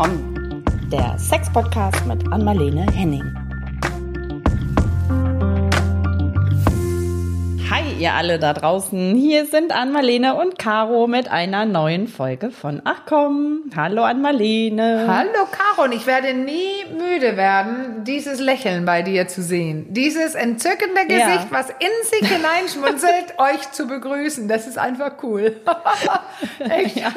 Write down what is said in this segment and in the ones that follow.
Komm, der Sex-Podcast mit Anmalene Henning. Ihr alle da draußen. Hier sind Anmalene und Caro mit einer neuen Folge von Ach komm. Hallo Anmalene. Hallo Caro, und ich werde nie müde werden, dieses Lächeln bei dir zu sehen. Dieses entzückende Gesicht, ja. was in sich hineinschmunzelt, euch zu begrüßen. Das ist einfach cool. Echt? Ja.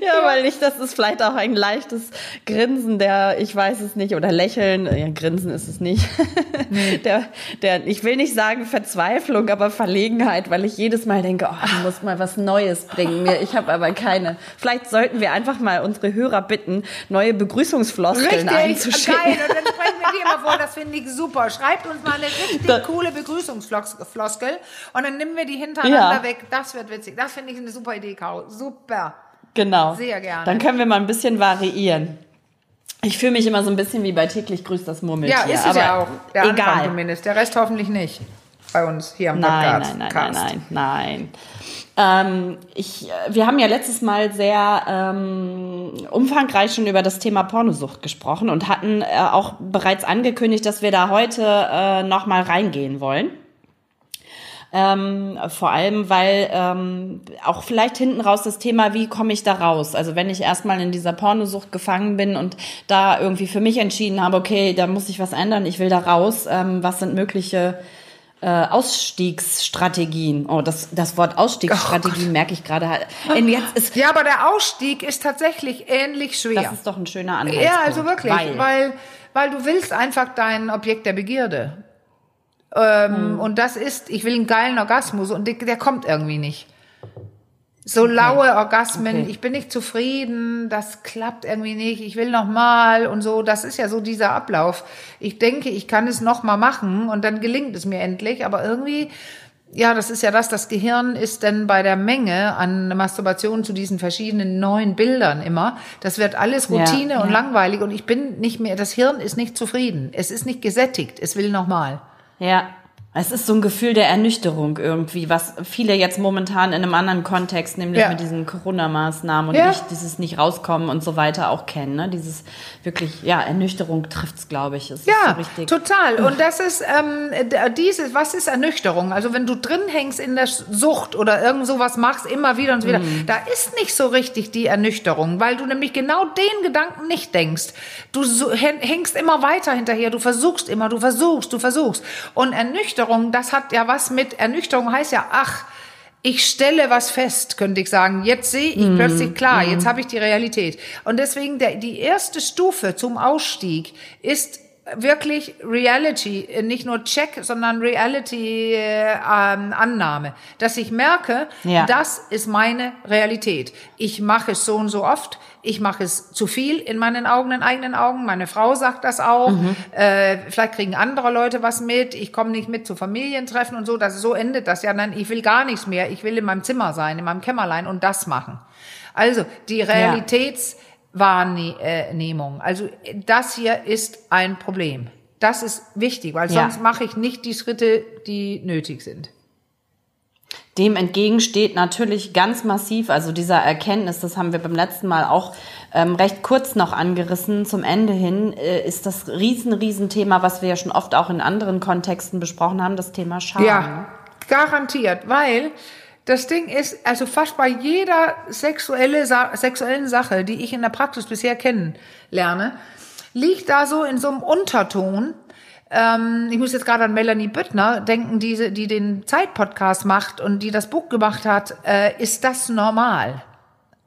ja, weil ich, das ist vielleicht auch ein leichtes Grinsen, der, ich weiß es nicht, oder Lächeln, ja, Grinsen ist es nicht. der, der, ich will nicht sagen Verzweiflung, aber Verlegenheit, weil ich jedes Mal denke, oh, du musst mal was Neues bringen. Ich habe aber keine. Vielleicht sollten wir einfach mal unsere Hörer bitten, neue Begrüßungsfloskeln richtig, einzuschicken. Geil, und dann sprechen wir die immer vor, das finde ich super. Schreibt uns mal eine richtig da, coole Begrüßungsfloskel und dann nehmen wir die hintereinander ja. weg. Das wird witzig. Das finde ich eine super Idee, Caro. Super. Genau. Sehr gerne. Dann können wir mal ein bisschen variieren. Ich fühle mich immer so ein bisschen wie bei täglich grüßt das Murmeltier. Ja, ist es aber ja auch. Der egal. Anfang zumindest. Der Rest hoffentlich nicht bei uns hier am Podcast. Nein, nein, nein, nein, nein. Ähm, ich, wir haben ja letztes Mal sehr ähm, umfangreich schon über das Thema Pornosucht gesprochen und hatten äh, auch bereits angekündigt, dass wir da heute äh, noch mal reingehen wollen. Ähm, vor allem, weil ähm, auch vielleicht hinten raus das Thema, wie komme ich da raus? Also wenn ich erstmal in dieser Pornosucht gefangen bin und da irgendwie für mich entschieden habe, okay, da muss ich was ändern, ich will da raus, ähm, was sind mögliche äh, Ausstiegsstrategien. Oh, das, das Wort Ausstiegsstrategien oh merke ich gerade halt. ja, aber der Ausstieg ist tatsächlich ähnlich schwer. Das ist doch ein schöner Anhaltspunkt. Ja, also wirklich, weil, weil, weil du willst einfach dein Objekt der Begierde. Ähm, hm. Und das ist, ich will einen geilen Orgasmus und der, der kommt irgendwie nicht. So okay. laue Orgasmen, okay. ich bin nicht zufrieden, das klappt irgendwie nicht, ich will noch mal und so, das ist ja so dieser Ablauf. Ich denke, ich kann es noch mal machen und dann gelingt es mir endlich, aber irgendwie ja, das ist ja das, das Gehirn ist dann bei der Menge an Masturbation zu diesen verschiedenen neuen Bildern immer, das wird alles Routine ja, und ja. langweilig und ich bin nicht mehr, das Hirn ist nicht zufrieden, es ist nicht gesättigt, es will noch mal. Ja, es ist so ein Gefühl der Ernüchterung irgendwie, was viele jetzt momentan in einem anderen Kontext, nämlich ja. mit diesen Corona-Maßnahmen und ja. nicht, dieses nicht rauskommen und so weiter auch kennen. Ne? Dieses wirklich, ja, Ernüchterung trifft's, glaube ich. Es ja, so total. Und das ist ähm, dieses, was ist Ernüchterung? Also wenn du drin hängst in der Sucht oder irgend sowas machst, immer wieder und so wieder, mhm. da ist nicht so richtig die Ernüchterung, weil du nämlich genau den Gedanken nicht denkst. Du hängst immer weiter hinterher, du versuchst immer, du versuchst, du versuchst. Und Ernüchterung Ernüchterung, das hat ja was mit Ernüchterung heißt ja, ach, ich stelle was fest, könnte ich sagen. Jetzt sehe ich mm, plötzlich klar, mm. jetzt habe ich die Realität. Und deswegen der, die erste Stufe zum Ausstieg ist wirklich Reality, nicht nur Check, sondern Reality äh, ähm, Annahme, dass ich merke, ja. das ist meine Realität. Ich mache es so und so oft, ich mache es zu viel in meinen Augen, in eigenen Augen. Meine Frau sagt das auch. Mhm. Äh, vielleicht kriegen andere Leute was mit. Ich komme nicht mit zu Familientreffen und so. Das so endet das ja. Nein, ich will gar nichts mehr. Ich will in meinem Zimmer sein, in meinem Kämmerlein und das machen. Also die Realitäts ja Wahrnehmung. Also das hier ist ein Problem. Das ist wichtig, weil sonst ja. mache ich nicht die Schritte, die nötig sind. Dem entgegensteht natürlich ganz massiv, also dieser Erkenntnis, das haben wir beim letzten Mal auch ähm, recht kurz noch angerissen, zum Ende hin, äh, ist das riesen, riesen Thema, was wir ja schon oft auch in anderen Kontexten besprochen haben, das Thema Scham. Ja, garantiert, weil das Ding ist, also fast bei jeder sexuelle, sexuellen Sache, die ich in der Praxis bisher kennenlerne, liegt da so in so einem Unterton. Ähm, ich muss jetzt gerade an Melanie Büttner denken, die, die den Zeit-Podcast macht und die das Buch gemacht hat. Äh, ist das normal?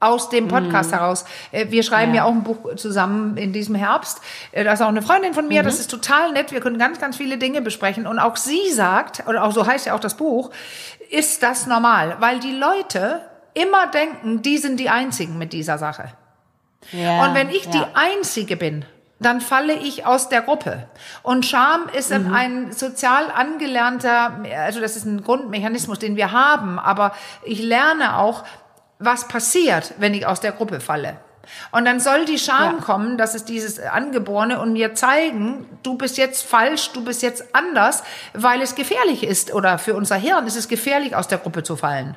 Aus dem Podcast mhm. heraus. Äh, wir schreiben ja. ja. auch ein Buch zusammen in diesem Herbst. Äh, da ist auch eine Freundin von mir, mhm. das ist total nett. Wir können ganz, ganz viele Dinge besprechen. Und auch sie sagt, oder auch so heißt ja auch das Buch, ist das normal? Weil die Leute immer denken, die sind die Einzigen mit dieser Sache. Ja, und wenn ich ja. die Einzige bin, dann falle ich aus der Gruppe. Und Scham ist mhm. ein sozial angelernter, also das ist ein Grundmechanismus, den wir haben, aber ich lerne auch, was passiert, wenn ich aus der Gruppe falle. Und dann soll die Scham ja. kommen, das ist dieses Angeborene, und mir zeigen, du bist jetzt falsch, du bist jetzt anders, weil es gefährlich ist oder für unser Hirn ist es gefährlich, aus der Gruppe zu fallen.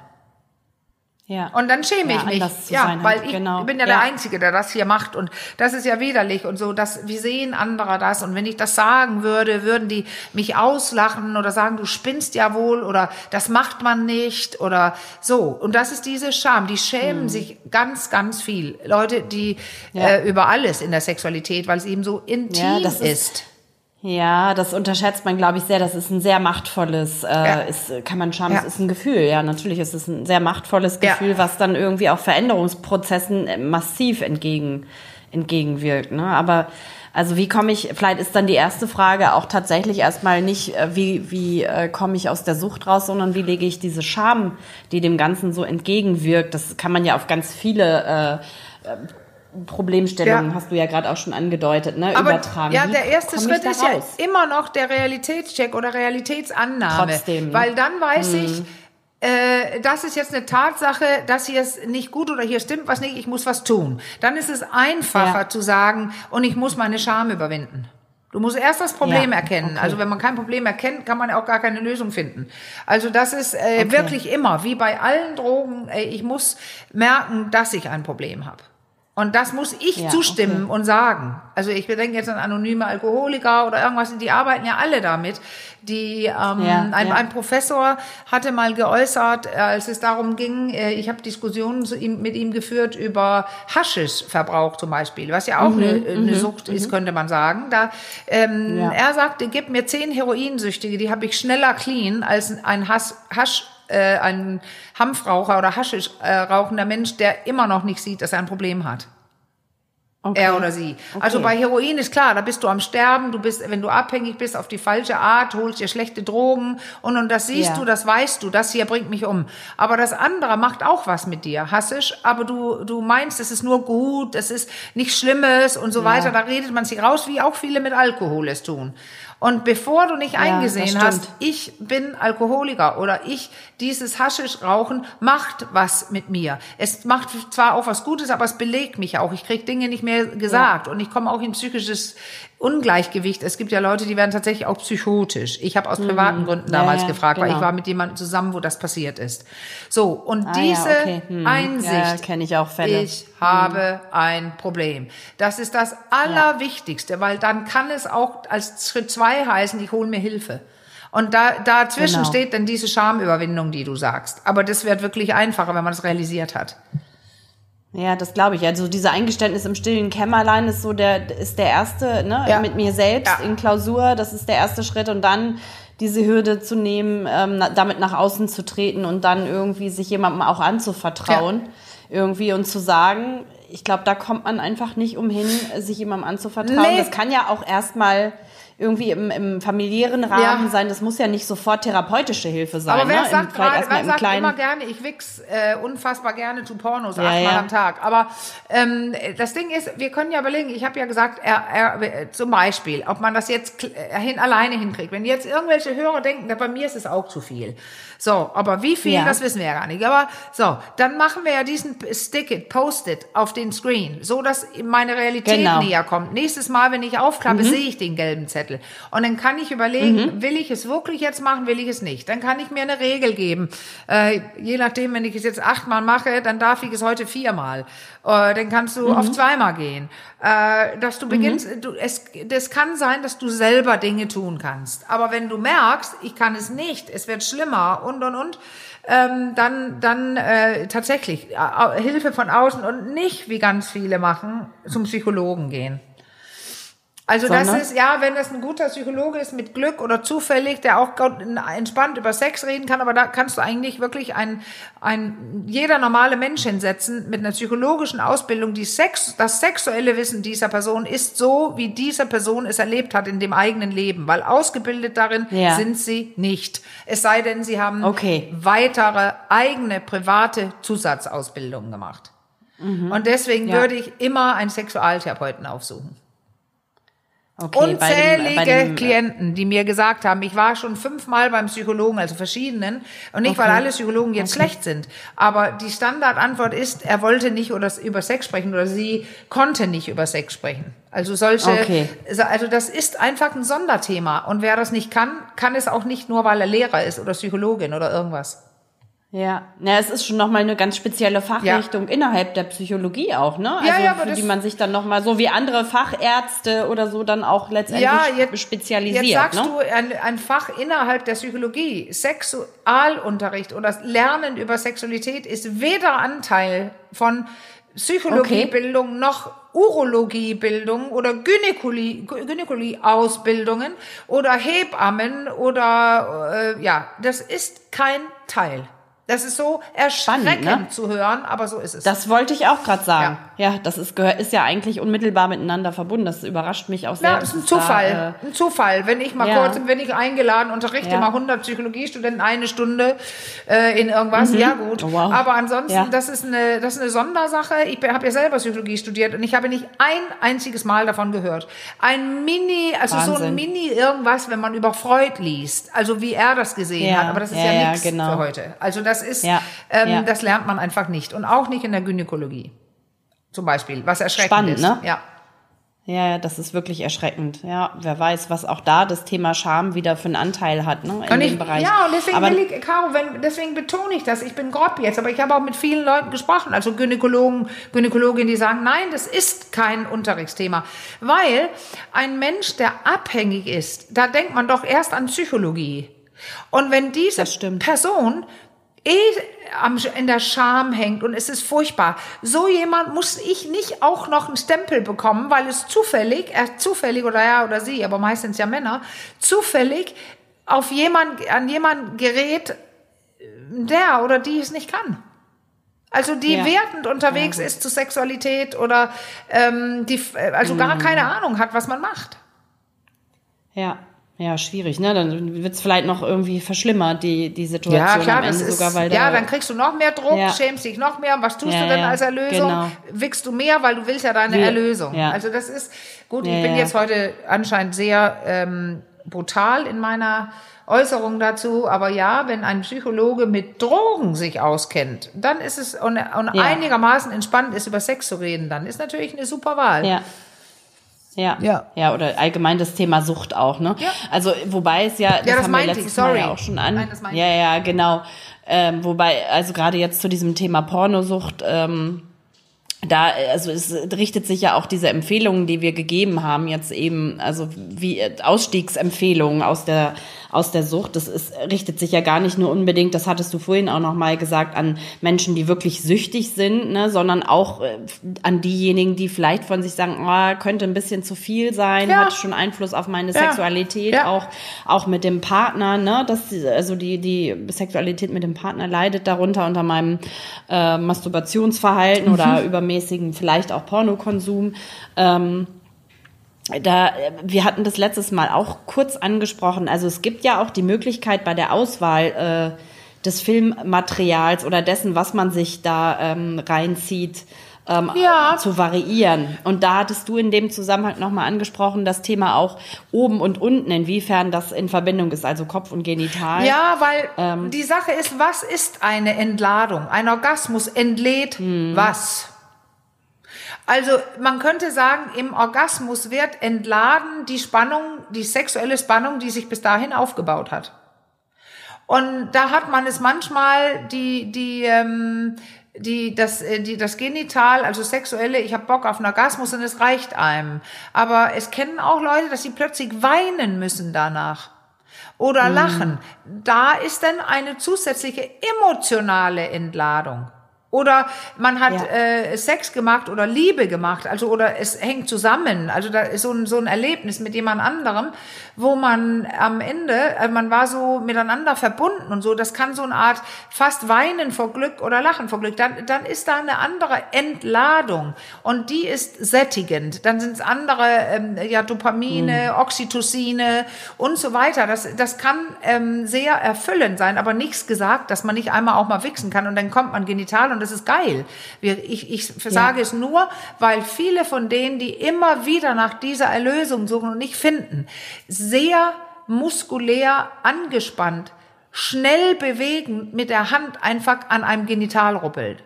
Ja. Und dann schäme ich mich. Ja, weil ich genau. bin ja, ja, der Einzige, der das hier macht. Und das ist ja widerlich und so. Das, wie sehen andere das? Und wenn ich das sagen würde, würden die mich auslachen oder sagen, du spinnst ja wohl oder das macht man nicht oder so. Und das ist diese Scham. Die schämen hm. sich ganz, ganz viel. Leute, die ja. äh, über alles in der Sexualität, weil es eben so intim ist. ist ja, das unterschätzt man, glaube ich, sehr. Das ist ein sehr machtvolles, äh, ja. ist, kann man schauen, ja. es ist ein Gefühl. Ja, natürlich ist es ein sehr machtvolles Gefühl, ja. was dann irgendwie auch Veränderungsprozessen äh, massiv entgegen, entgegenwirkt. Ne? Aber also wie komme ich, vielleicht ist dann die erste Frage auch tatsächlich erstmal nicht, äh, wie, wie äh, komme ich aus der Sucht raus, sondern wie lege ich diese Scham, die dem Ganzen so entgegenwirkt. Das kann man ja auf ganz viele äh, Problemstellungen ja. hast du ja gerade auch schon angedeutet, ne? Aber, übertragen. Ja, der erste Schritt ist raus? ja immer noch der Realitätscheck oder Realitätsannahme. Trotzdem. Ne? Weil dann weiß hm. ich, äh, das ist jetzt eine Tatsache, das hier ist nicht gut oder hier stimmt was nicht, ich muss was tun. Dann ist es einfacher ja. zu sagen, und ich muss meine Scham überwinden. Du musst erst das Problem ja, erkennen. Okay. Also wenn man kein Problem erkennt, kann man auch gar keine Lösung finden. Also das ist äh, okay. wirklich immer, wie bei allen Drogen, äh, ich muss merken, dass ich ein Problem habe. Und das muss ich ja, zustimmen okay. und sagen. Also ich denke jetzt an anonyme Alkoholiker oder irgendwas, die arbeiten ja alle damit. Die ähm, ja, ein, ja. ein Professor hatte mal geäußert, äh, als es darum ging, äh, ich habe Diskussionen mit ihm geführt über Haschischverbrauch zum Beispiel, was ja auch mhm, eine, eine mhm, Sucht ist, mhm. könnte man sagen. Da ähm, er sagte, gib mir zehn Heroinsüchtige, die habe ich schneller clean als ein Hass, Hasch äh, ein Hanfraucher oder Haschisch äh, rauchender Mensch, der immer noch nicht sieht, dass er ein Problem hat. Okay. Er oder sie. Okay. Also bei Heroin ist klar, da bist du am Sterben, du bist, wenn du abhängig bist auf die falsche Art, holst dir schlechte Drogen und, und das siehst ja. du, das weißt du, das hier bringt mich um. Aber das andere macht auch was mit dir, hassisch, aber du, du meinst, es ist nur gut, es ist nichts Schlimmes und so ja. weiter, da redet man sich raus, wie auch viele mit Alkohol es tun. Und bevor du nicht eingesehen ja, hast, ich bin Alkoholiker oder ich, dieses Haschisch rauchen macht was mit mir. Es macht zwar auch was Gutes, aber es belegt mich auch. Ich krieg Dinge nicht mehr gesagt ja. und ich komme auch in psychisches Ungleichgewicht. Es gibt ja Leute, die werden tatsächlich auch psychotisch. Ich habe aus mhm. privaten Gründen damals ja, gefragt, genau. weil ich genau. war mit jemandem zusammen, wo das passiert ist. So, und ah, diese ja, okay. hm. Einsicht, ja, ich auch Fälle. Ich hm. habe ein Problem. Das ist das Allerwichtigste, weil dann kann es auch als Schritt zwei heißen, ich hole mir Hilfe. Und da, dazwischen genau. steht dann diese Schamüberwindung, die du sagst. Aber das wird wirklich einfacher, wenn man das realisiert hat. Ja, das glaube ich. Also diese Eingeständnis im stillen Kämmerlein ist so der ist der erste, ne, ja. mit mir selbst ja. in Klausur. Das ist der erste Schritt und dann diese Hürde zu nehmen, ähm, damit nach außen zu treten und dann irgendwie sich jemandem auch anzuvertrauen, ja. irgendwie und zu sagen, ich glaube, da kommt man einfach nicht umhin, sich jemandem anzuvertrauen. Nee. Das kann ja auch erstmal irgendwie im, im familiären Rahmen ja. sein. Das muss ja nicht sofort therapeutische Hilfe sein. Aber wer ne? sagt, grad, wer sagt immer gerne, ich wichs äh, unfassbar gerne zu Pornos ja, achtmal ja. am Tag. Aber ähm, das Ding ist, wir können ja überlegen, ich habe ja gesagt, er, er, zum Beispiel, ob man das jetzt äh, hin, alleine hinkriegt. Wenn jetzt irgendwelche Hörer denken, bei mir ist es auch zu viel. So, aber wie viel, ja. das wissen wir ja gar nicht. Aber so, dann machen wir ja diesen Stick-it, Post-it auf den Screen, so dass meine Realität genau. näher kommt. Nächstes Mal, wenn ich aufklappe, mhm. sehe ich den gelben Zettel. Und dann kann ich überlegen, mhm. will ich es wirklich jetzt machen, will ich es nicht. Dann kann ich mir eine Regel geben. Äh, je nachdem, wenn ich es jetzt achtmal mache, dann darf ich es heute viermal. Äh, dann kannst du mhm. auf zweimal gehen. Äh, dass du beginnst, mhm. du, es, das kann sein, dass du selber Dinge tun kannst. Aber wenn du merkst, ich kann es nicht, es wird schlimmer und, und, und, ähm, dann, dann äh, tatsächlich äh, Hilfe von außen und nicht, wie ganz viele machen, zum Psychologen gehen. Also Sondern? das ist, ja, wenn das ein guter Psychologe ist mit Glück oder zufällig, der auch entspannt über Sex reden kann, aber da kannst du eigentlich wirklich ein, ein jeder normale Mensch hinsetzen mit einer psychologischen Ausbildung, die Sex, das sexuelle Wissen dieser Person ist so, wie diese Person es erlebt hat in dem eigenen Leben, weil ausgebildet darin ja. sind sie nicht. Es sei denn, sie haben okay. weitere eigene private Zusatzausbildungen gemacht. Mhm. Und deswegen ja. würde ich immer einen Sexualtherapeuten aufsuchen. Okay, Unzählige bei dem, bei dem, äh, Klienten, die mir gesagt haben, ich war schon fünfmal beim Psychologen, also verschiedenen, und nicht, okay. weil alle Psychologen jetzt okay. schlecht sind, aber die Standardantwort ist, er wollte nicht über Sex sprechen oder sie konnte nicht über Sex sprechen. Also solche, okay. also das ist einfach ein Sonderthema und wer das nicht kann, kann es auch nicht nur, weil er Lehrer ist oder Psychologin oder irgendwas. Ja, ja, es ist schon nochmal eine ganz spezielle Fachrichtung ja. innerhalb der Psychologie auch, ne? Also ja, ja, für die man sich dann nochmal so wie andere Fachärzte oder so dann auch letztendlich ja, jetzt, spezialisiert. Jetzt sagst ne? du ein, ein Fach innerhalb der Psychologie, Sexualunterricht oder Lernen über Sexualität ist weder Anteil von Psychologiebildung okay. noch Urologiebildung oder Gynäkologie, Gynäkologie-Ausbildungen oder Hebammen oder äh, ja, das ist kein Teil. Das ist so erschreckend Spannend, ne? zu hören, aber so ist es. Das wollte ich auch gerade sagen. Ja. ja, das ist, ist ja eigentlich unmittelbar miteinander verbunden. Das überrascht mich auch sehr. Ja, das ist ein Zufall. Da, äh, ein Zufall. Wenn ich mal ja. kurz, wenn ich eingeladen, unterrichte ja. mal 100 Psychologiestudenten eine Stunde äh, in irgendwas, mhm. ja gut. Oh, wow. Aber ansonsten, das ist eine, das ist eine Sondersache. Ich habe ja selber Psychologie studiert und ich habe nicht ein einziges Mal davon gehört. Ein Mini, also Wahnsinn. so ein Mini irgendwas, wenn man über Freud liest. Also wie er das gesehen hat. Aber das ist ja, nichts genau. für heute. Also das ist, ja, ähm, ja. das lernt man einfach nicht. Und auch nicht in der Gynäkologie. Zum Beispiel, was erschreckend Spannend, ist. Ne? Ja. Ja, das ist wirklich erschreckend. Ja, wer weiß, was auch da das Thema Scham wieder für einen Anteil hat, ne, in und dem Bereich. Ja, und deswegen aber, will ich, Caro, wenn, deswegen betone ich das. Ich bin grob jetzt, aber ich habe auch mit vielen Leuten gesprochen, also Gynäkologen, Gynäkologinnen, die sagen, nein, das ist kein Unterrichtsthema. Weil ein Mensch, der abhängig ist, da denkt man doch erst an Psychologie. Und wenn diese Person eh in der Scham hängt und es ist furchtbar. So jemand muss ich nicht auch noch einen Stempel bekommen, weil es zufällig, er zufällig oder ja oder sie, aber meistens ja Männer, zufällig auf jemand, an jemand gerät, der oder die es nicht kann. Also die ja. wertend unterwegs ja, ist zu Sexualität oder ähm, die also gar mhm. keine Ahnung hat, was man macht. Ja, ja, schwierig, ne? Dann wird's vielleicht noch irgendwie verschlimmert, die, die Situation ja, klar, am Ende ist, sogar, weil Ja, dann kriegst du noch mehr Druck, ja. schämst dich noch mehr. Was tust ja, du denn als Erlösung? Genau. Wickst du mehr, weil du willst ja deine Erlösung. Ja. Also das ist, gut, ich bin jetzt heute anscheinend sehr ähm, brutal in meiner Äußerung dazu, aber ja, wenn ein Psychologe mit Drogen sich auskennt, dann ist es und, und einigermaßen entspannt ist, über Sex zu reden, dann ist natürlich eine super Wahl. Ja. Ja. ja. Ja, oder allgemein das Thema Sucht auch, ne? Ja. Also, wobei es ja, das, ja, das haben wir letztes ich, sorry. Mal ja auch schon an. Nein, das ja, ja, genau. Ähm, wobei, also gerade jetzt zu diesem Thema Pornosucht, ähm, da, also es richtet sich ja auch diese Empfehlungen, die wir gegeben haben, jetzt eben, also wie Ausstiegsempfehlungen aus der aus der Sucht. Das ist, richtet sich ja gar nicht nur unbedingt, das hattest du vorhin auch noch mal gesagt, an Menschen, die wirklich süchtig sind, ne, sondern auch äh, an diejenigen, die vielleicht von sich sagen, oh, könnte ein bisschen zu viel sein, ja. hat schon Einfluss auf meine ja. Sexualität, ja. auch auch mit dem Partner, ne, dass also die die Sexualität mit dem Partner leidet darunter unter meinem äh, Masturbationsverhalten mhm. oder übermäßigen vielleicht auch Pornokonsum. Ähm, da, wir hatten das letztes Mal auch kurz angesprochen. Also es gibt ja auch die Möglichkeit bei der Auswahl äh, des Filmmaterials oder dessen, was man sich da ähm, reinzieht, ähm, ja. zu variieren. Und da hattest du in dem Zusammenhang nochmal angesprochen, das Thema auch oben und unten, inwiefern das in Verbindung ist, also Kopf und Genital. Ja, weil ähm, die Sache ist, was ist eine Entladung? Ein Orgasmus entlädt hm. was? Also man könnte sagen, im Orgasmus wird entladen die Spannung, die sexuelle Spannung, die sich bis dahin aufgebaut hat. Und da hat man es manchmal die die ähm, die das äh, die das Genital, also sexuelle, ich habe Bock auf einen Orgasmus und es reicht einem. Aber es kennen auch Leute, dass sie plötzlich weinen müssen danach oder mm. lachen. Da ist dann eine zusätzliche emotionale Entladung. Oder man hat ja. äh, Sex gemacht oder Liebe gemacht, also oder es hängt zusammen. Also da ist so ein, so ein Erlebnis mit jemand anderem, wo man am Ende, also man war so miteinander verbunden und so. Das kann so eine Art fast Weinen vor Glück oder Lachen vor Glück. Dann, dann ist da eine andere Entladung und die ist sättigend. Dann sind es andere ähm, ja Dopamine, mhm. Oxytocine und so weiter. Das, das kann ähm, sehr erfüllend sein, aber nichts gesagt, dass man nicht einmal auch mal wichsen kann und dann kommt man genital und das ist geil. Ich, ich sage ja. es nur, weil viele von denen, die immer wieder nach dieser Erlösung suchen und nicht finden, sehr muskulär angespannt, schnell bewegend mit der Hand einfach an einem Genital ruppelt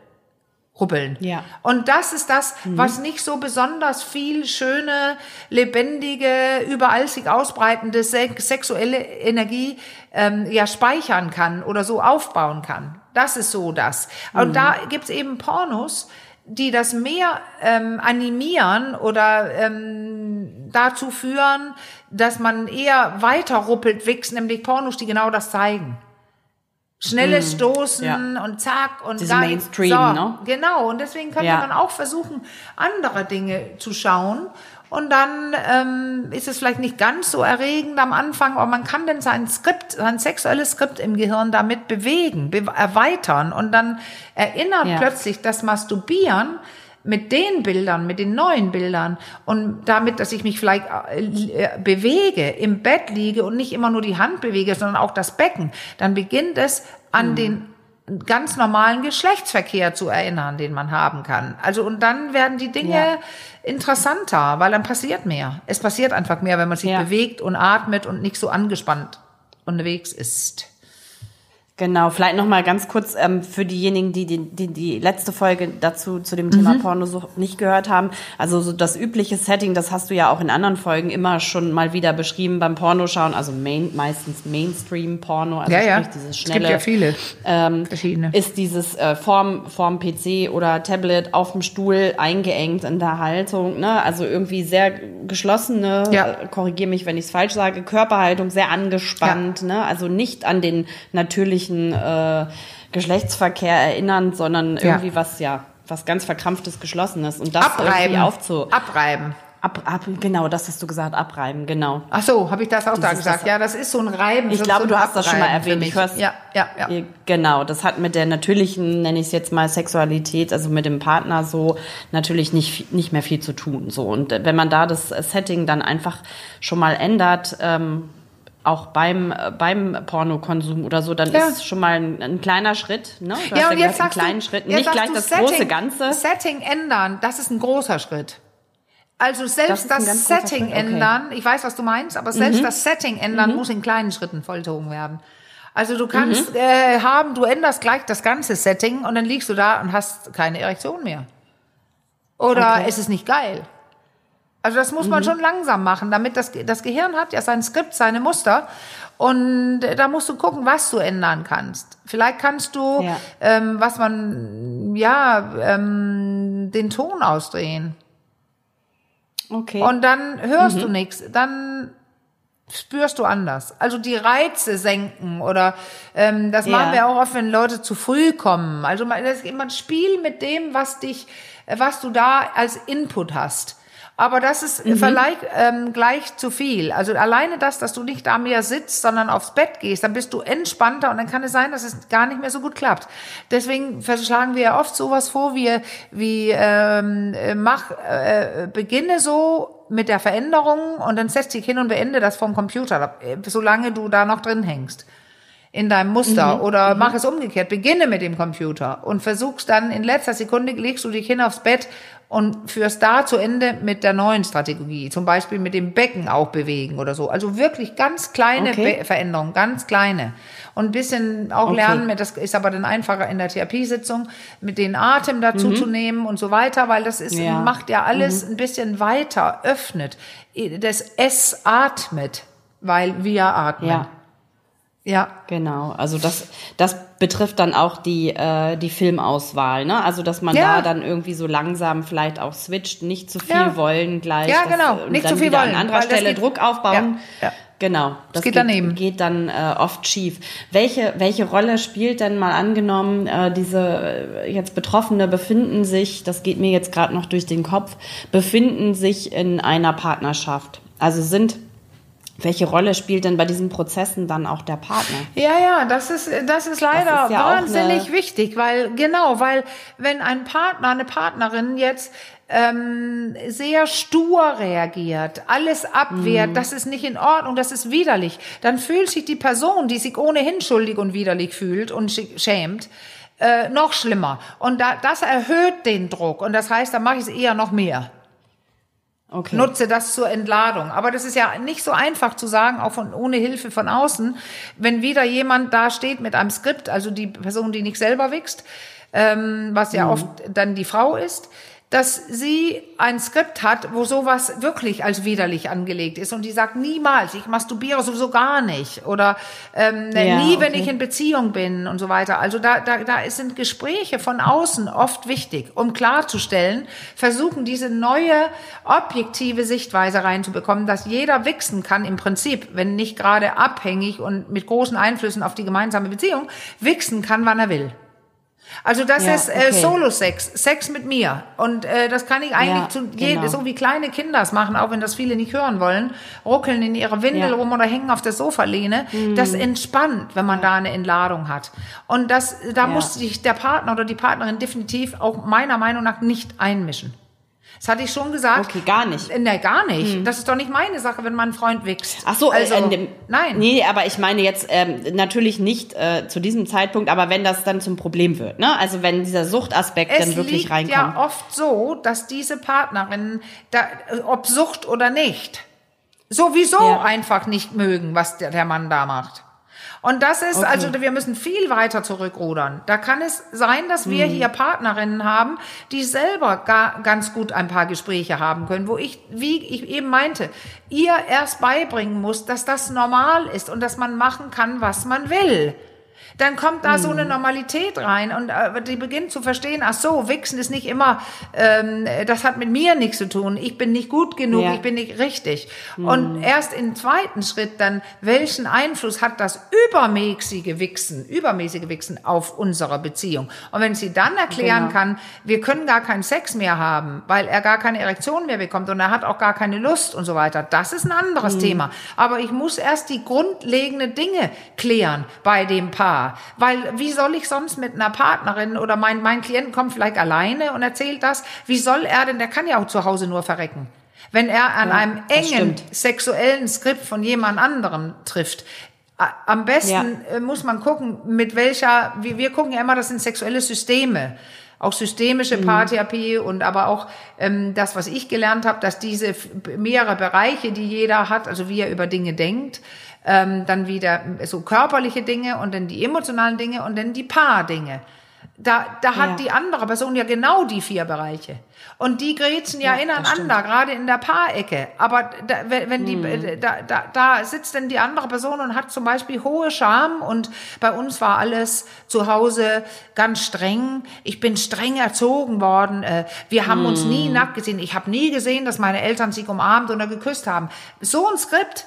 rubbeln. Ja. Und das ist das, mhm. was nicht so besonders viel schöne, lebendige, überall sich ausbreitende sexuelle Energie ähm, ja speichern kann oder so aufbauen kann. Das ist so das. Und Mhm. da gibt's eben Pornos, die das mehr ähm, animieren oder ähm, dazu führen, dass man eher weiter ruppelt, wächst, nämlich Pornos, die genau das zeigen. Schnelles Stoßen Mhm. ja. und zack und Diese gar Mainstream, so, ne? Genau, und deswegen können Ja. dann auch versuchen, andere Dinge zu schauen. Und dann ähm, ist es vielleicht nicht ganz so erregend am Anfang, aber man kann dann sein Skript, sein sexuelles Skript im Gehirn damit bewegen, be erweitern. Und dann erinnert Ja. plötzlich das Masturbieren mit den Bildern, mit den neuen Bildern und damit, dass ich mich vielleicht äh, bewege, im Bett liege und nicht immer nur die Hand bewege, sondern auch das Becken, dann beginnt es an Mhm. den ganz normalen Geschlechtsverkehr zu erinnern, den man haben kann. Also und dann werden die Dinge Ja. interessanter, weil dann passiert mehr. Es passiert einfach mehr, wenn man sich Ja. bewegt und atmet und nicht so angespannt unterwegs ist. Genau, vielleicht noch mal ganz kurz ähm, für diejenigen, die die, die die letzte Folge dazu zu dem Thema Pornosucht nicht gehört haben. Also so das übliche Setting, das hast du ja auch in anderen Folgen immer schon mal wieder beschrieben beim Pornoschauen, also main, meistens Mainstream-Porno, also Ja, ja. dieses Es schnelle. gibt ja viele ähm, verschiedene. ist dieses äh, vorm, vorm PC oder Tablet auf dem Stuhl eingeengt in der Haltung, ne? Also irgendwie sehr geschlossene, Ja. äh, korrigiere mich, wenn ich es falsch sage, Körperhaltung sehr angespannt, ne? Also nicht an den natürlichen äh, Geschlechtsverkehr erinnern, sondern Ja. irgendwie was, ja, was ganz verkrampftes, geschlossenes und das Abreiben. irgendwie aufzu... Abreiben. Ab, ab, genau, das hast du gesagt, abreiben, genau. Ach so, habe ich das auch da Dieses- gesagt? das- Ja, das ist so ein Reiben. Ich glaube, so du hast das schon mal erwähnt. Ich hör's- ja, ja, ja. Genau, das hat mit der natürlichen, nenne ich es jetzt mal, Sexualität, also mit dem Partner so natürlich nicht, nicht mehr viel zu tun. So Und wenn man da das Setting dann einfach schon mal ändert, ähm, auch beim, äh, beim Pornokonsum oder so, dann Ja. ist schon mal ein, ein kleiner Schritt. Ne? Du Ja, und jetzt sagst in kleinen du, Schritten, jetzt nicht gleich das Setting, große Ganze. Setting ändern, das ist ein großer Schritt. Also Das selbst das, großer Setting Schritt, okay. Mhm. ändern, ich weiß, was du meinst, aber selbst das Setting ändern muss in kleinen Schritten vollzogen werden. Also du kannst Mhm. äh, haben, du änderst gleich das ganze Setting und dann liegst du da und hast keine Erektion mehr. Oder Okay. es ist nicht geil. Also das muss man Mhm. schon langsam machen, damit das, das Gehirn hat ja sein Skript, seine Muster. Und äh, da musst du gucken, was du ändern kannst. Vielleicht kannst du, Ja. ähm, was man, ja, ähm, den Ton ausdrehen. Okay. Und dann hörst du nichts. Dann spürst du anders. Also die Reize senken oder ähm, das machen Ja. wir auch oft, wenn Leute zu früh kommen. Also man, das, man spielt mit dem, was dich, was du da als Input hast. Aber das ist Mhm. vielleicht ähm, gleich zu viel. Also alleine das, dass du nicht da mehr sitzt, sondern aufs Bett gehst, dann bist du entspannter und dann kann es sein, dass es gar nicht mehr so gut klappt. Deswegen verschlagen wir ja oft sowas vor, wie, wie ähm, äh, mach, äh, beginne so mit der Veränderung und dann setz dich hin und beende das vom Computer, äh, solange du da noch drin hängst in deinem Muster oder mach es umgekehrt. Beginne mit dem Computer und versuchst dann in letzter Sekunde legst du dich hin aufs Bett und führst da zu Ende mit der neuen Strategie. Zum Beispiel mit dem Becken auch bewegen oder so. Also wirklich ganz kleine Okay. Veränderungen, ganz kleine. Und ein bisschen auch Okay. lernen, mit, das ist aber dann einfacher in der Therapiesitzung, mit den Atem dazu zu nehmen und so weiter, weil das ist, Ja. macht ja alles ein bisschen weiter, öffnet. Das S atmet, weil wir atmen. ja. Ja. Genau, also das, das betrifft dann auch die, äh, die Filmauswahl, ne? Also dass man Ja. da dann irgendwie so langsam vielleicht auch switcht, nicht zu viel Ja. wollen gleich. Ja, das, genau, äh, und nicht zu viel wollen, an anderer das Stelle geht- Druck aufbauen. Ja. Genau, das geht geht, daneben. geht dann äh, oft schief. Welche, welche Rolle spielt denn mal angenommen, äh, diese äh, jetzt Betroffene befinden sich, das geht mir jetzt gerade noch durch den Kopf, befinden sich in einer Partnerschaft. Also sind welche Rolle spielt denn bei diesen Prozessen dann auch der Partner? Ja, ja, das ist, das ist leider Das ist ja wahnsinnig wichtig, weil, genau, weil wenn ein Partner, eine Partnerin jetzt ähm, sehr stur reagiert, alles abwehrt, Mhm. das ist nicht in Ordnung, das ist widerlich, dann fühlt sich die Person, die sich ohnehin schuldig und widerlich fühlt und sch- schämt, äh, noch schlimmer. Und da, das erhöht den Druck. Und das heißt, da mache ich es eher noch mehr. Okay. nutze das zur Entladung. Aber das ist ja nicht so einfach zu sagen, auch von, ohne Hilfe von außen, wenn wieder jemand da steht mit einem Skript, also die Person, die nicht selber wächst, ähm, was ja oft dann die Frau ist, dass sie ein Skript hat, wo sowas wirklich als widerlich angelegt ist und die sagt niemals, ich masturbiere sowieso gar nicht oder ähm, ja, nie, wenn ich in Beziehung bin und so weiter. Also da, da, da sind Gespräche von außen oft wichtig, um klarzustellen, versuchen diese neue objektive Sichtweise reinzubekommen, dass jeder wichsen kann im Prinzip, wenn nicht gerade abhängig und mit großen Einflüssen auf die gemeinsame Beziehung, wichsen kann, wann er will. Also das ja, ist äh, okay. Solo-Sex, Sex mit mir. Und äh, das kann ich eigentlich ja, zu je, genau. so wie kleine Kinder es machen, auch wenn das viele nicht hören wollen, ruckeln in ihrer Windel ja. rum oder hängen auf der Sofalehne. Mhm. Das entspannt, wenn man da eine Entladung hat. Und das, da muss sich der Partner oder die Partnerin definitiv auch meiner Meinung nach nicht einmischen. Das hatte ich schon gesagt. Okay, gar nicht. Äh, nee, gar nicht. Hm. Das ist doch nicht meine Sache, wenn mein Freund wächst. Ach so, also, äh, dem, nein. Nee, aber ich meine jetzt ähm, natürlich nicht äh, zu diesem Zeitpunkt, aber wenn das dann zum Problem wird, ne? Also wenn dieser Suchtaspekt es dann wirklich liegt reinkommt. ja oft so, dass diese Partnerin, da, äh, ob Sucht oder nicht, sowieso ja. einfach nicht mögen, was der, der Mann da macht. Und das ist, okay. also wir müssen viel weiter zurückrudern. Da kann es sein, dass wir mhm. hier Partnerinnen haben, die selber gar, ganz gut ein paar Gespräche haben können, wo ich, wie ich eben meinte, ihr erst beibringen muss, dass das normal ist und dass man machen kann, was man will dann kommt da so eine hm. Normalität rein und äh, die beginnt zu verstehen, ach so, Wichsen ist nicht immer, ähm, das hat mit mir nichts zu tun, ich bin nicht gut genug, ja. ich bin nicht richtig. Mhm. Und erst im zweiten Schritt dann, welchen Einfluss hat das übermäßige Wichsen, übermäßige Wichsen auf unsere Beziehung? Und wenn sie dann erklären genau. kann, wir können gar keinen Sex mehr haben, weil er gar keine Erektion mehr bekommt und er hat auch gar keine Lust und so weiter, das ist ein anderes mhm. Thema. Aber ich muss erst die grundlegenden Dinge klären bei dem Paar. Weil wie soll ich sonst mit einer Partnerin oder mein, mein Klient kommt vielleicht alleine und erzählt das, wie soll er denn, der kann ja auch zu Hause nur verrecken. Wenn er an ja, einem engen sexuellen Skript von jemand anderem trifft, am besten ja. Äh, muss man gucken, mit welcher, wir, wir gucken ja immer, das sind sexuelle Systeme auch systemische mhm. Paartherapie und aber auch ähm, das, was ich gelernt habe, dass diese mehrere Bereiche, die jeder hat, also wie er über Dinge denkt, ähm, dann wieder so körperliche Dinge und dann die emotionalen Dinge und dann die Paardinge. Da, da hat ja. die andere Person ja genau die vier Bereiche. Und die grätschen ja, ja ineinander, gerade in der Paarecke. Aber da, wenn die, hm. da, da, da sitzt dann die andere Person und hat zum Beispiel hohe Scham und bei uns war alles zu Hause ganz streng. Ich bin streng erzogen worden. Äh, wir haben hm. uns nie hm. nackt gesehen. Ich habe nie gesehen, dass meine Eltern sich umarmt oder geküsst haben. So ein Skript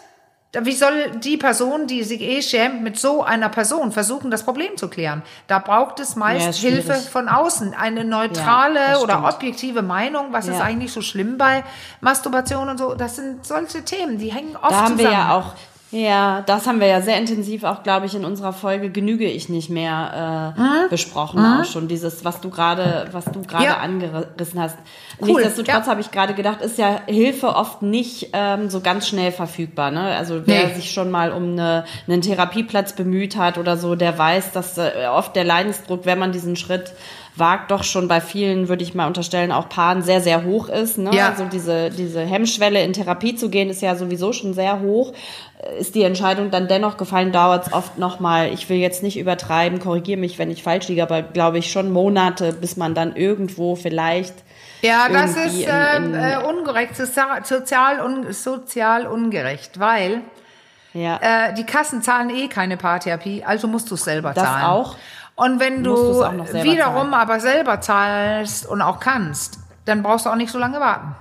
wie soll die Person, die sich eh schämt, mit so einer Person versuchen, das Problem zu klären? Da braucht es meist ja, Hilfe von außen, eine neutrale ja, oder objektive Meinung. Was ja. ist eigentlich so schlimm bei Masturbation und so? Das sind solche Themen, die hängen oft da haben zusammen. Wir ja auch ja, das haben wir ja sehr intensiv auch, glaube ich, in unserer Folge Genüge ich nicht mehr äh, mhm. besprochen mhm. auch schon. Dieses, was du gerade, was du gerade ja. angerissen hast. Cool. Nichtsdestotrotz ja. habe ich gerade gedacht, ist ja Hilfe oft nicht ähm, so ganz schnell verfügbar. Ne? Also wer nee. sich schon mal um eine, einen Therapieplatz bemüht hat oder so, der weiß, dass äh, oft der Leidensdruck, wenn man diesen Schritt wagt, doch schon bei vielen, würde ich mal unterstellen, auch Paaren sehr, sehr hoch ist. Ne? Ja. Also diese, diese Hemmschwelle in Therapie zu gehen, ist ja sowieso schon sehr hoch. Ist die Entscheidung dann dennoch gefallen, dauert es oft nochmal, ich will jetzt nicht übertreiben, korrigiere mich, wenn ich falsch liege, aber glaube ich schon Monate, bis man dann irgendwo vielleicht ja, das ist äh, in, in, äh, ungerecht, sozial, un, sozial ungerecht, weil ja. äh, die Kassen zahlen eh keine Paartherapie, also musst du es selber das zahlen. Das auch. Und wenn du wiederum zahlen. aber selber zahlst und auch kannst, dann brauchst du auch nicht so lange warten.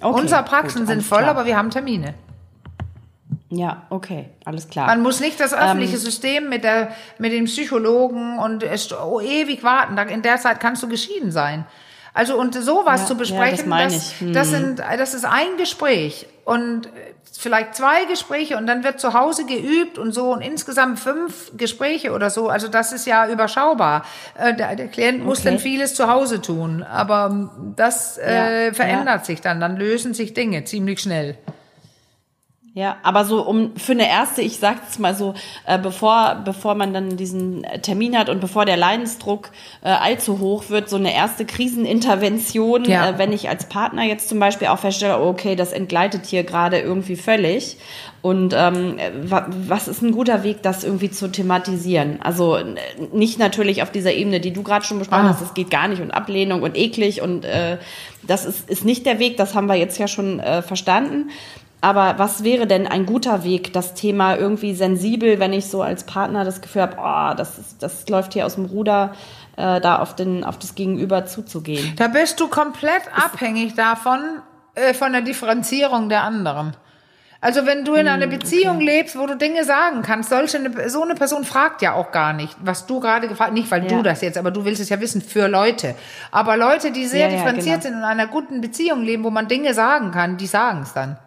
Okay, Unsere Praxen gut, sind voll, klar. aber wir haben Termine. Ja, okay, alles klar. Man muss nicht das öffentliche ähm, System mit der mit dem Psychologen und oh, ewig warten. In der Zeit kannst du geschieden sein. Also und sowas ja, zu besprechen, ja, das, das, hm. das sind das ist ein Gespräch und vielleicht zwei Gespräche und dann wird zu Hause geübt und so und insgesamt fünf Gespräche oder so. Also das ist ja überschaubar. Äh, der, der Klient muss okay. dann vieles zu Hause tun, aber ähm, das äh, ja, verändert ja. sich dann. Dann lösen sich Dinge ziemlich schnell. Ja, aber so um für eine erste, ich sag's mal so, äh, bevor bevor man dann diesen Termin hat und bevor der Leidensdruck äh, allzu hoch wird, so eine erste Krisenintervention, ja. äh, wenn ich als Partner jetzt zum Beispiel auch feststelle, okay, das entgleitet hier gerade irgendwie völlig. Und ähm, was ist ein guter Weg, das irgendwie zu thematisieren? Also nicht natürlich auf dieser Ebene, die du gerade schon besprochen ah. hast, es geht gar nicht und Ablehnung und eklig und äh, das ist, ist nicht der Weg, das haben wir jetzt ja schon äh, verstanden. Aber was wäre denn ein guter Weg, das Thema irgendwie sensibel, wenn ich so als Partner das Gefühl habe, oh, das, ist, das läuft hier aus dem Ruder, äh, da auf, den, auf das Gegenüber zuzugehen? Da bist du komplett ist abhängig davon, äh, von der Differenzierung der anderen. Also wenn du in einer hm, Beziehung okay. lebst, wo du Dinge sagen kannst, solche eine, so eine Person fragt ja auch gar nicht, was du gerade gefragt, nicht weil ja. du das jetzt, aber du willst es ja wissen für Leute. Aber Leute, die sehr ja, differenziert ja, genau. sind und in einer guten Beziehung leben, wo man Dinge sagen kann, die sagen es dann.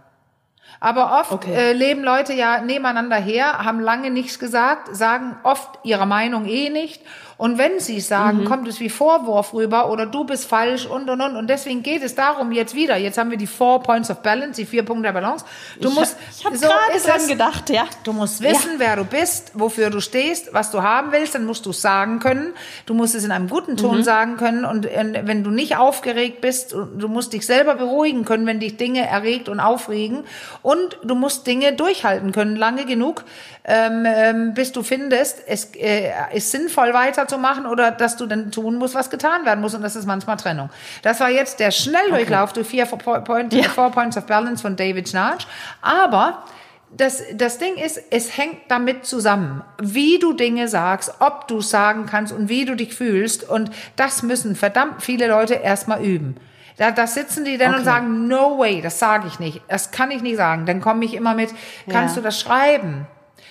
Aber oft okay. äh, leben Leute ja nebeneinander her, haben lange nichts gesagt, sagen oft ihre Meinung eh nicht und wenn sie sagen, mhm. kommt es wie Vorwurf rüber oder du bist falsch und und und. Und deswegen geht es darum jetzt wieder. Jetzt haben wir die Four Points of Balance, die vier Punkte der Balance. Du ich musst, ich hab so gerade dran gedacht, ja. Du musst wissen, ja. wer du bist, wofür du stehst, was du haben willst. Dann musst du es sagen können. Du musst es in einem guten Ton mhm. sagen können. Und wenn du nicht aufgeregt bist, du musst dich selber beruhigen können, wenn dich Dinge erregt und aufregen. Und du musst Dinge durchhalten können, lange genug, ähm, ähm, bis du findest, es äh, ist sinnvoll weiterzumachen oder dass du dann tun musst, was getan werden muss. Und das ist manchmal Trennung. Das war jetzt der Schnelldurchlauf okay. durch vier, Point, ja. Four Points of Balance von David Schnarch. Aber das, das Ding ist, es hängt damit zusammen, wie du Dinge sagst, ob du sagen kannst und wie du dich fühlst. Und das müssen verdammt viele Leute erstmal üben. Da, da sitzen die dann okay. und sagen, no way, das sage ich nicht, das kann ich nicht sagen. Dann komme ich immer mit, kannst ja. du das schreiben?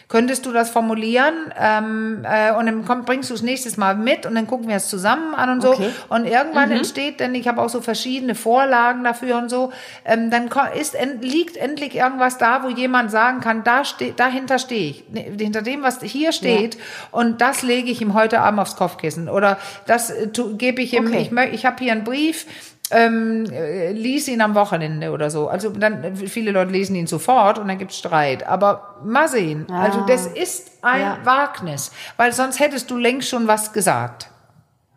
Könntest du das formulieren ähm, äh, und dann komm, bringst du es nächstes Mal mit und dann gucken wir es zusammen an und so. Okay. Und irgendwann mhm. entsteht, denn ich habe auch so verschiedene Vorlagen dafür und so, ähm, dann ist, liegt endlich irgendwas da, wo jemand sagen kann, da ste dahinter stehe ich, ne, hinter dem, was hier steht ja. und das lege ich ihm heute Abend aufs Kopfkissen oder das äh, gebe ich ihm, okay. ich, ich habe hier einen Brief, ähm, äh, lies ihn am Wochenende oder so. Also dann viele Leute lesen ihn sofort und dann gibt's Streit. Aber mal sehen. Ah. Also das ist ein ja. Wagnis, weil sonst hättest du längst schon was gesagt.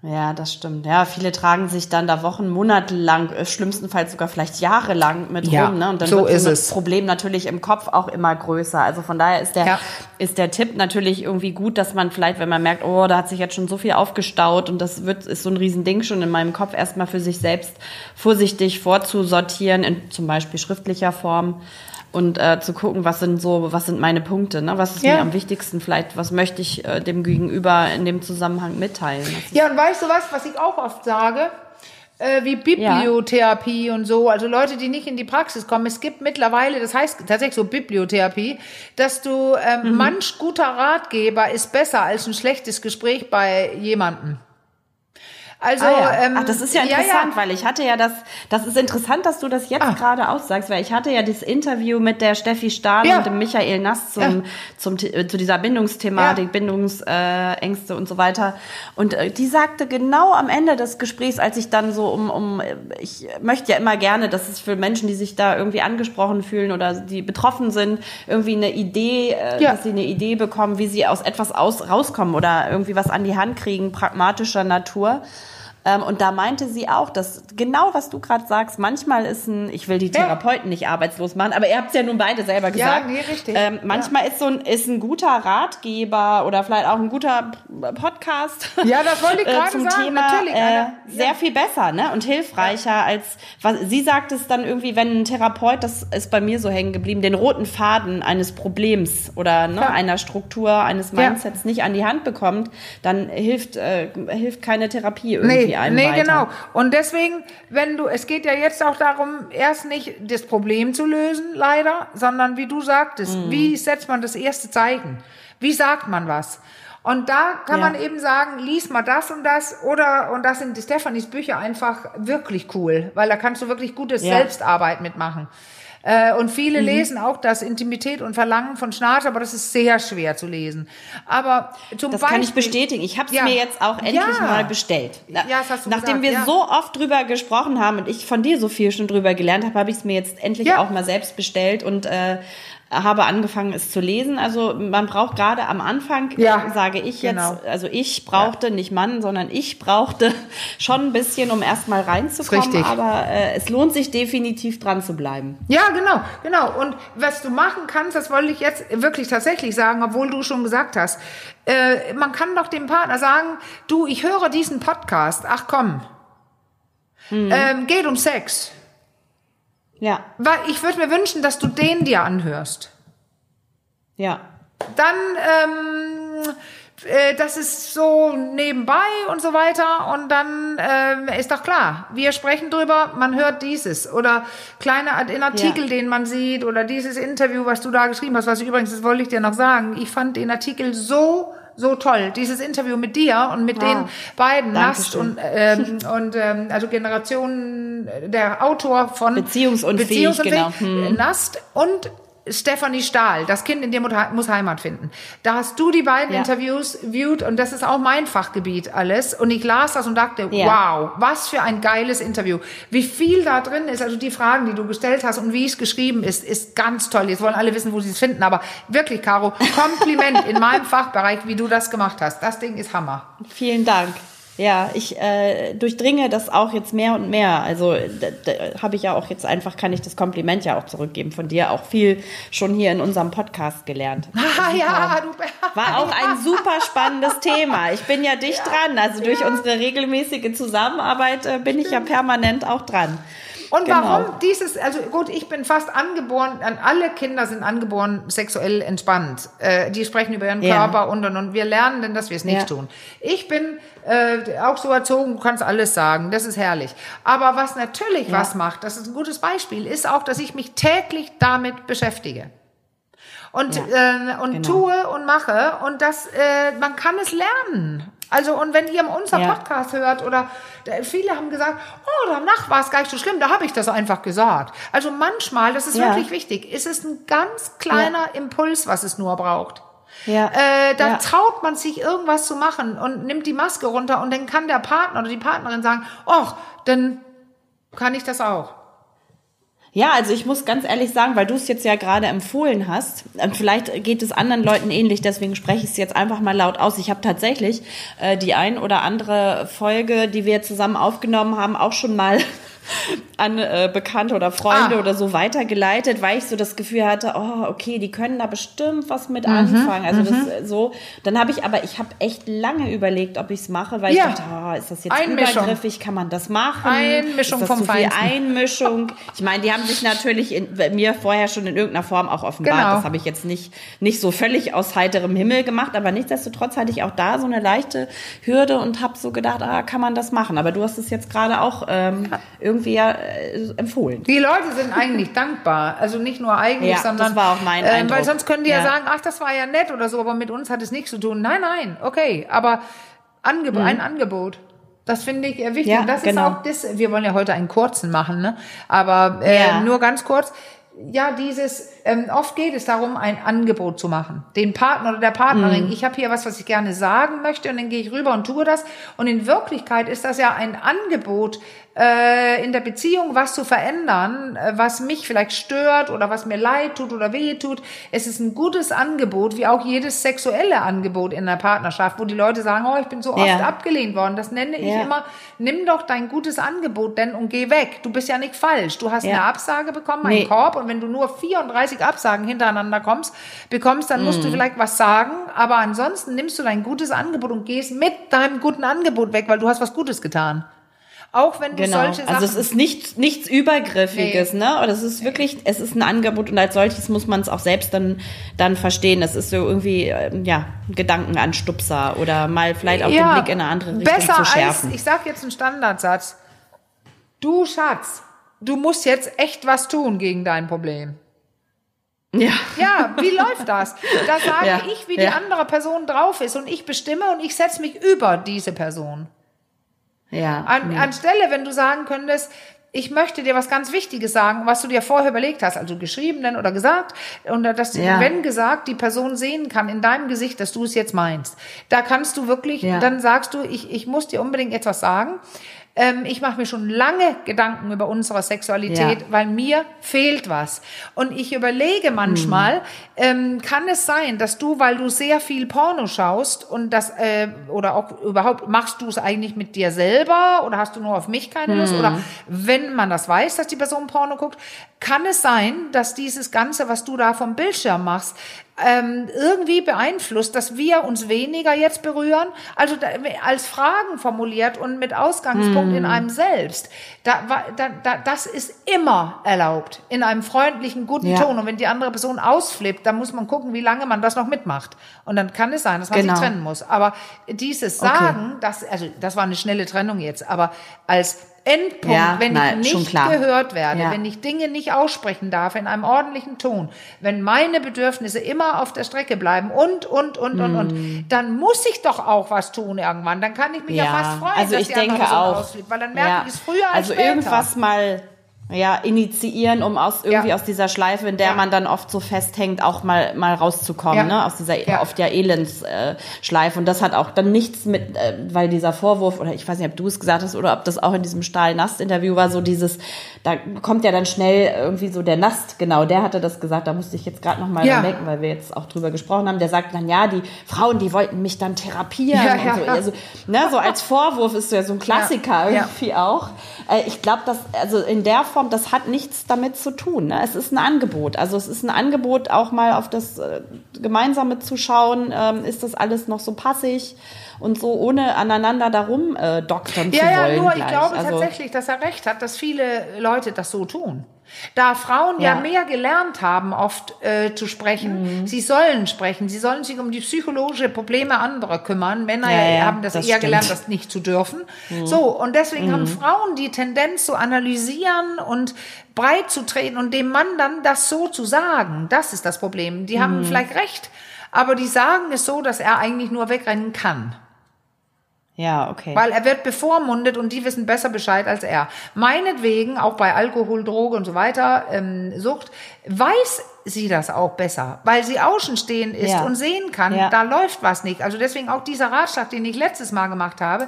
Ja, das stimmt. Ja, viele tragen sich dann da Wochen, Monate lang, äh, schlimmstenfalls sogar vielleicht jahrelang mit ja, rum. Ne? Und dann so wird das Problem natürlich im Kopf auch immer größer. Also von daher ist der, ja. Ist der Tipp natürlich irgendwie gut, dass man vielleicht, wenn man merkt, oh, da hat sich jetzt schon so viel aufgestaut und das wird, ist so ein Riesending schon in meinem Kopf, erstmal für sich selbst vorsichtig vorzusortieren, in zum Beispiel schriftlicher Form und äh, zu gucken, was sind so, was sind meine Punkte, ne? Was ist ja. mir am wichtigsten vielleicht, was möchte ich äh, dem Gegenüber in dem Zusammenhang mitteilen? Ja, und weißt du was, was ich auch oft sage? Äh, wie Bibliotherapie ja. und so, also Leute, die nicht in die Praxis kommen. Es gibt mittlerweile, das heißt tatsächlich so Bibliotherapie, dass du ähm, mhm. manch guter Ratgeber ist besser als ein schlechtes Gespräch bei jemandem. Also, ah, ja. ähm, Ach, das ist ja interessant, ja, ja. weil ich hatte ja das, das ist interessant, dass du das jetzt ah. gerade aussagst, weil ich hatte ja das Interview mit der Steffi Stahl und dem Michael Nass zum, zum, äh, zu dieser Bindungsthematik, Bindungsängste und so weiter. Und äh, die sagte genau am Ende des Gesprächs, als ich dann so um, um, ich möchte ja immer gerne, dass es für Menschen, die sich da irgendwie angesprochen fühlen oder die betroffen sind, irgendwie eine Idee, äh, dass sie eine Idee bekommen, wie sie aus etwas aus, rauskommen oder irgendwie was an die Hand kriegen, pragmatischer Natur. Ähm, und da meinte sie auch, dass genau was du gerade sagst, manchmal ist ein, ich will die Therapeuten ja. nicht arbeitslos machen, aber ihr habt es ja nun beide selber gesagt. Ja, nee, richtig. Ähm, manchmal ja. ist so ein, ist ein guter Ratgeber oder vielleicht auch ein guter Podcast. Ja, das wollte ich äh, gerade zum sagen. Thema Natürlich, äh, sehr viel besser, ne? Und hilfreicher als was sie sagt es dann irgendwie, wenn ein Therapeut, das ist bei mir so hängen geblieben, den roten Faden eines Problems oder ne, einer Struktur, eines Mindsets nicht an die Hand bekommt, dann hilft äh, hilft keine Therapie irgendwie. Nee irgendwie einem Nee, weiter. genau. Und deswegen, wenn du, es geht ja jetzt auch darum, erst nicht das Problem zu lösen, leider, sondern wie du sagtest, mhm. wie setzt man das erste Zeichen? Wie sagt man was? Und da kann ja. man eben sagen, lies mal das und das oder, und das sind die Stefanis Bücher einfach wirklich cool, weil da kannst du wirklich gutes ja. Selbstarbeit mitmachen. Äh, und viele mhm. lesen auch das Intimität und Verlangen von Schnarch, aber das ist sehr schwer zu lesen. Aber zum das Beispiel, kann ich bestätigen. Ich habe es ja. mir jetzt auch endlich ja. mal bestellt. Ja, das hast du Nachdem gesagt. wir so oft drüber gesprochen haben und ich von dir so viel schon drüber gelernt habe, habe ich es mir jetzt endlich auch mal selbst bestellt und äh, habe angefangen, es zu lesen. Also man braucht gerade am Anfang, Ja, sage ich jetzt, genau. also ich brauchte, nicht Mann, sondern ich brauchte schon ein bisschen, um erstmal reinzukommen. Richtig. Aber äh, es lohnt sich definitiv dran zu bleiben. Ja, genau, genau. Und was du machen kannst, das wollte ich jetzt wirklich tatsächlich sagen, obwohl du schon gesagt hast. Äh, man kann doch dem Partner sagen, du, ich höre diesen Podcast. Ach komm. Ähm, geht um Sex. Ja, Weil ich würde mir wünschen, dass du den dir anhörst. ja. Dann, ähm, äh, das ist so nebenbei und so weiter. Und dann ähm, ist doch klar, wir sprechen drüber, man hört dieses. Oder kleine Art- in Artikel, Ja. den man sieht. Oder dieses Interview, was du da geschrieben hast. Was ich übrigens, das wollte ich dir noch sagen. Ich fand den Artikel so so toll, dieses Interview mit dir und mit Ah, den beiden, Nast Dankeschön. und, ähm, und ähm, also Generationen, der Autor von Beziehungsunfähig, genau. Hm. Nast und Stephanie Stahl, das Kind in dir mu- muss Heimat finden. Da hast du die beiden Ja. Interviews viewed und das ist auch mein Fachgebiet alles. Und ich las das und dachte, Ja. wow, was für ein geiles Interview. Wie viel da drin ist, also die Fragen, die du gestellt hast und wie es geschrieben ist, ist ganz toll. Jetzt wollen alle wissen, wo sie es finden, aber wirklich, Caro, Kompliment in meinem Fachbereich, wie du das gemacht hast. Das Ding ist Hammer. Vielen Dank. Ja, ich äh, durchdringe das auch jetzt mehr und mehr. Also habe ich ja auch jetzt einfach, kann ich das Kompliment ja auch zurückgeben von dir, auch viel schon hier in unserem Podcast gelernt. Ah, ja, du, War auch ein super spannendes Thema. Ich bin ja dicht dran. Also durch unsere regelmäßige Zusammenarbeit äh, bin ich ja permanent auch dran. Und Genau. warum dieses, also gut, ich bin fast angeboren, an alle Kinder sind angeboren sexuell entspannt. Äh, die sprechen über ihren Ja. Körper und und und. Wir lernen denn, dass wir es nicht Ja. tun. Ich bin äh, auch so erzogen, du kannst alles sagen, das ist herrlich. Aber was natürlich Ja. was macht, das ist ein gutes Beispiel, ist auch, dass ich mich täglich damit beschäftige. Und, Ja, äh, und genau. tue und mache und das, äh, man kann es lernen. Also und wenn ihr unser Ja. Podcast hört oder äh, viele haben gesagt, oh, danach war es gar nicht so schlimm, da habe ich das einfach gesagt. Also manchmal, das ist Ja. wirklich wichtig, ist es ein ganz kleiner Impuls, was es nur braucht. Ja. Äh, da Ja. traut man sich irgendwas zu machen und nimmt die Maske runter und dann kann der Partner oder die Partnerin sagen, ach, dann kann ich das auch. Ja, also ich muss ganz ehrlich sagen, weil du es jetzt ja gerade empfohlen hast, und vielleicht geht es anderen Leuten ähnlich, deswegen spreche ich es jetzt einfach mal laut aus. Ich habe tatsächlich äh, die ein oder andere Folge, die wir zusammen aufgenommen haben, auch schon mal an äh, Bekannte oder Freunde Ah. oder so weitergeleitet, weil ich so das Gefühl hatte, oh, okay, die können da bestimmt was mit Mhm, anfangen. Also das äh, so. Dann habe ich aber, ich habe echt lange überlegt, ob ich es mache, weil Ja. ich dachte, oh, ist das jetzt Einmischung. übergriffig? Kann man das machen? Einmischung vom Feinsten. Einmischung. Ich meine, die haben sich natürlich in, mir vorher schon in irgendeiner Form auch offenbart. Genau. Das habe ich jetzt nicht, nicht so völlig aus heiterem Himmel gemacht, aber nichtsdestotrotz hatte ich auch da so eine leichte Hürde und habe so gedacht, ah, kann man das machen? Aber du hast es jetzt gerade auch ähm, irgendwie ja, äh, empfohlen. Die Leute sind eigentlich dankbar. Also nicht nur eigentlich, Ja, sondern. das war auch mein Eindruck. Weil sonst können die ja. Ja. sagen, ach, das war ja nett oder so, aber mit uns hat es nichts zu tun. Nein, nein, okay. Aber Angeb ein Angebot. Das finde ich äh, wichtig. Mhm. Ja, Und das genau. ist auch das, wir wollen ja heute einen kurzen machen, ne? Aber äh, Ja. nur ganz kurz. Ja, dieses, ähm, oft geht es darum, ein Angebot zu machen. Den Partner oder der Partnerin, Mhm. ich habe hier was, was ich gerne sagen möchte und dann gehe ich rüber und tue das. Und in Wirklichkeit ist das ja ein Angebot, äh, in der Beziehung was zu verändern, äh, was mich vielleicht stört oder was mir leid tut oder weh tut. Es ist ein gutes Angebot, wie auch jedes sexuelle Angebot in der Partnerschaft, wo die Leute sagen, oh, ich bin so oft Ja. abgelehnt worden. Das nenne ich Ja. immer, nimm doch dein gutes Angebot denn und geh weg. Du bist ja nicht falsch. Du hast Ja. eine Absage bekommen, einen Nee. Korb und wenn du nur 34 Absagen hintereinander kommst, bekommst, dann musst du Mhm. vielleicht was sagen, aber ansonsten nimmst du dein gutes Angebot und gehst mit deinem guten Angebot weg, weil du hast was Gutes getan. Auch wenn du Genau. solche Sachen Also es ist nicht, nichts Übergriffiges, ne? Oder es ist wirklich, es ist ein Angebot und als solches muss man es auch selbst dann, dann verstehen. Das ist so irgendwie, ähm, ja, ein Gedankenanstupser oder mal vielleicht auch den Blick in eine andere Richtung besser zu schärfen. Als, ich sag jetzt einen Standardsatz. Du Schatz, du musst jetzt echt was tun gegen dein Problem. ja. Ja, wie läuft das? Da sage Ja, ich, wie die ja. andere Person drauf ist und ich bestimme und ich setze mich über diese Person. Ja. An, Anstelle, wenn du sagen könntest, ich möchte dir was ganz Wichtiges sagen, was du dir vorher überlegt hast, also geschrieben oder gesagt, und dass, Ja. wenn gesagt, die Person sehen kann in deinem Gesicht, dass du es jetzt meinst. Da kannst du wirklich, Ja. dann sagst du, ich, ich muss dir unbedingt etwas sagen. Ähm, ich mache mir schon lange Gedanken über unsere Sexualität, Ja. weil mir fehlt was. Und ich überlege manchmal, Hm. ähm, kann es sein, dass du, weil du sehr viel Porno schaust und das, äh, oder auch überhaupt, machst du es eigentlich mit dir selber oder hast du nur auf mich keine Lust? Hm. Oder wenn man das weiß, dass die Person Porno guckt, kann es sein, dass dieses Ganze, was du da vom Bildschirm machst, ähm, irgendwie beeinflusst, dass wir uns weniger jetzt berühren, also als Fragen formuliert und mit Ausgangspunkt in einem selbst. Da, da, da, das ist immer erlaubt, in einem freundlichen, guten Ja. Ton. Und wenn die andere Person ausflippt, dann muss man gucken, wie lange man das noch mitmacht. Und dann kann es sein, dass man Genau. sich trennen muss. Aber dieses Okay. Sagen, das, also das war eine schnelle Trennung jetzt, aber als Endpunkt, Ja, wenn nein, ich nicht gehört werde, Ja. wenn ich Dinge nicht aussprechen darf in einem ordentlichen Ton, wenn meine Bedürfnisse immer auf der Strecke bleiben und, und, und, und, und, dann muss ich doch auch was tun irgendwann. Dann kann ich mich ja, Mm. Ja, fast freuen, also dass ich die denke Person auch. ausflippt, weil dann merke ich es früher als Also später. irgendwas mal ja, initiieren, um aus irgendwie Ja. aus dieser Schleife, in der Ja. man dann oft so festhängt, auch mal mal rauszukommen, Ja. ne? Aus dieser Ja. oft ja Elendsschleife. Äh, und das hat auch dann nichts mit, äh, weil dieser Vorwurf oder ich weiß nicht, ob du es gesagt hast oder ob das auch in diesem Stahl-Nast-Interview war, so dieses, da kommt ja dann schnell irgendwie so der Nast, genau, der hatte das gesagt, da musste ich jetzt gerade noch mal Ja. denken, weil wir jetzt auch drüber gesprochen haben. Der sagt dann, ja, die Frauen, die wollten mich dann therapieren Ja, und so. Also, ne, so als Vorwurf ist ja so ein Klassiker irgendwie auch. Äh, Ich glaube, dass, also in der Form, das hat nichts damit zu tun. Ne? Es ist ein Angebot. Also es ist ein Angebot, auch mal auf das äh, Gemeinsame zu schauen. Ähm, ist das alles noch so passig und so, ohne aneinander darum äh, doktern zu Ja, ja, wollen? nur ich gleich. glaube also, tatsächlich, dass er recht hat, dass viele Leute das so tun. Da Frauen ja, Ja. mehr gelernt haben, oft äh, zu sprechen, Mhm. sie sollen sprechen, sie sollen sich um die psychologische Probleme anderer kümmern. Männer Ja, ja, haben das, das eher stimmt. Mhm. gelernt, das nicht zu dürfen. So, und deswegen haben Frauen die Tendenz zu analysieren und breit zu treten und dem Mann dann das so zu sagen. Das ist das Problem. Die Mhm. haben vielleicht recht, aber die sagen es so, dass er eigentlich nur wegrennen kann. Ja, okay. Weil er wird bevormundet und die wissen besser Bescheid als er. Meinetwegen, auch bei Alkohol, Droge und so weiter, ähm, Sucht, weiß sie das auch besser, weil sie außenstehend ist Ja. und sehen kann, Ja. da läuft was nicht. Also deswegen auch dieser Ratschlag, den ich letztes Mal gemacht habe,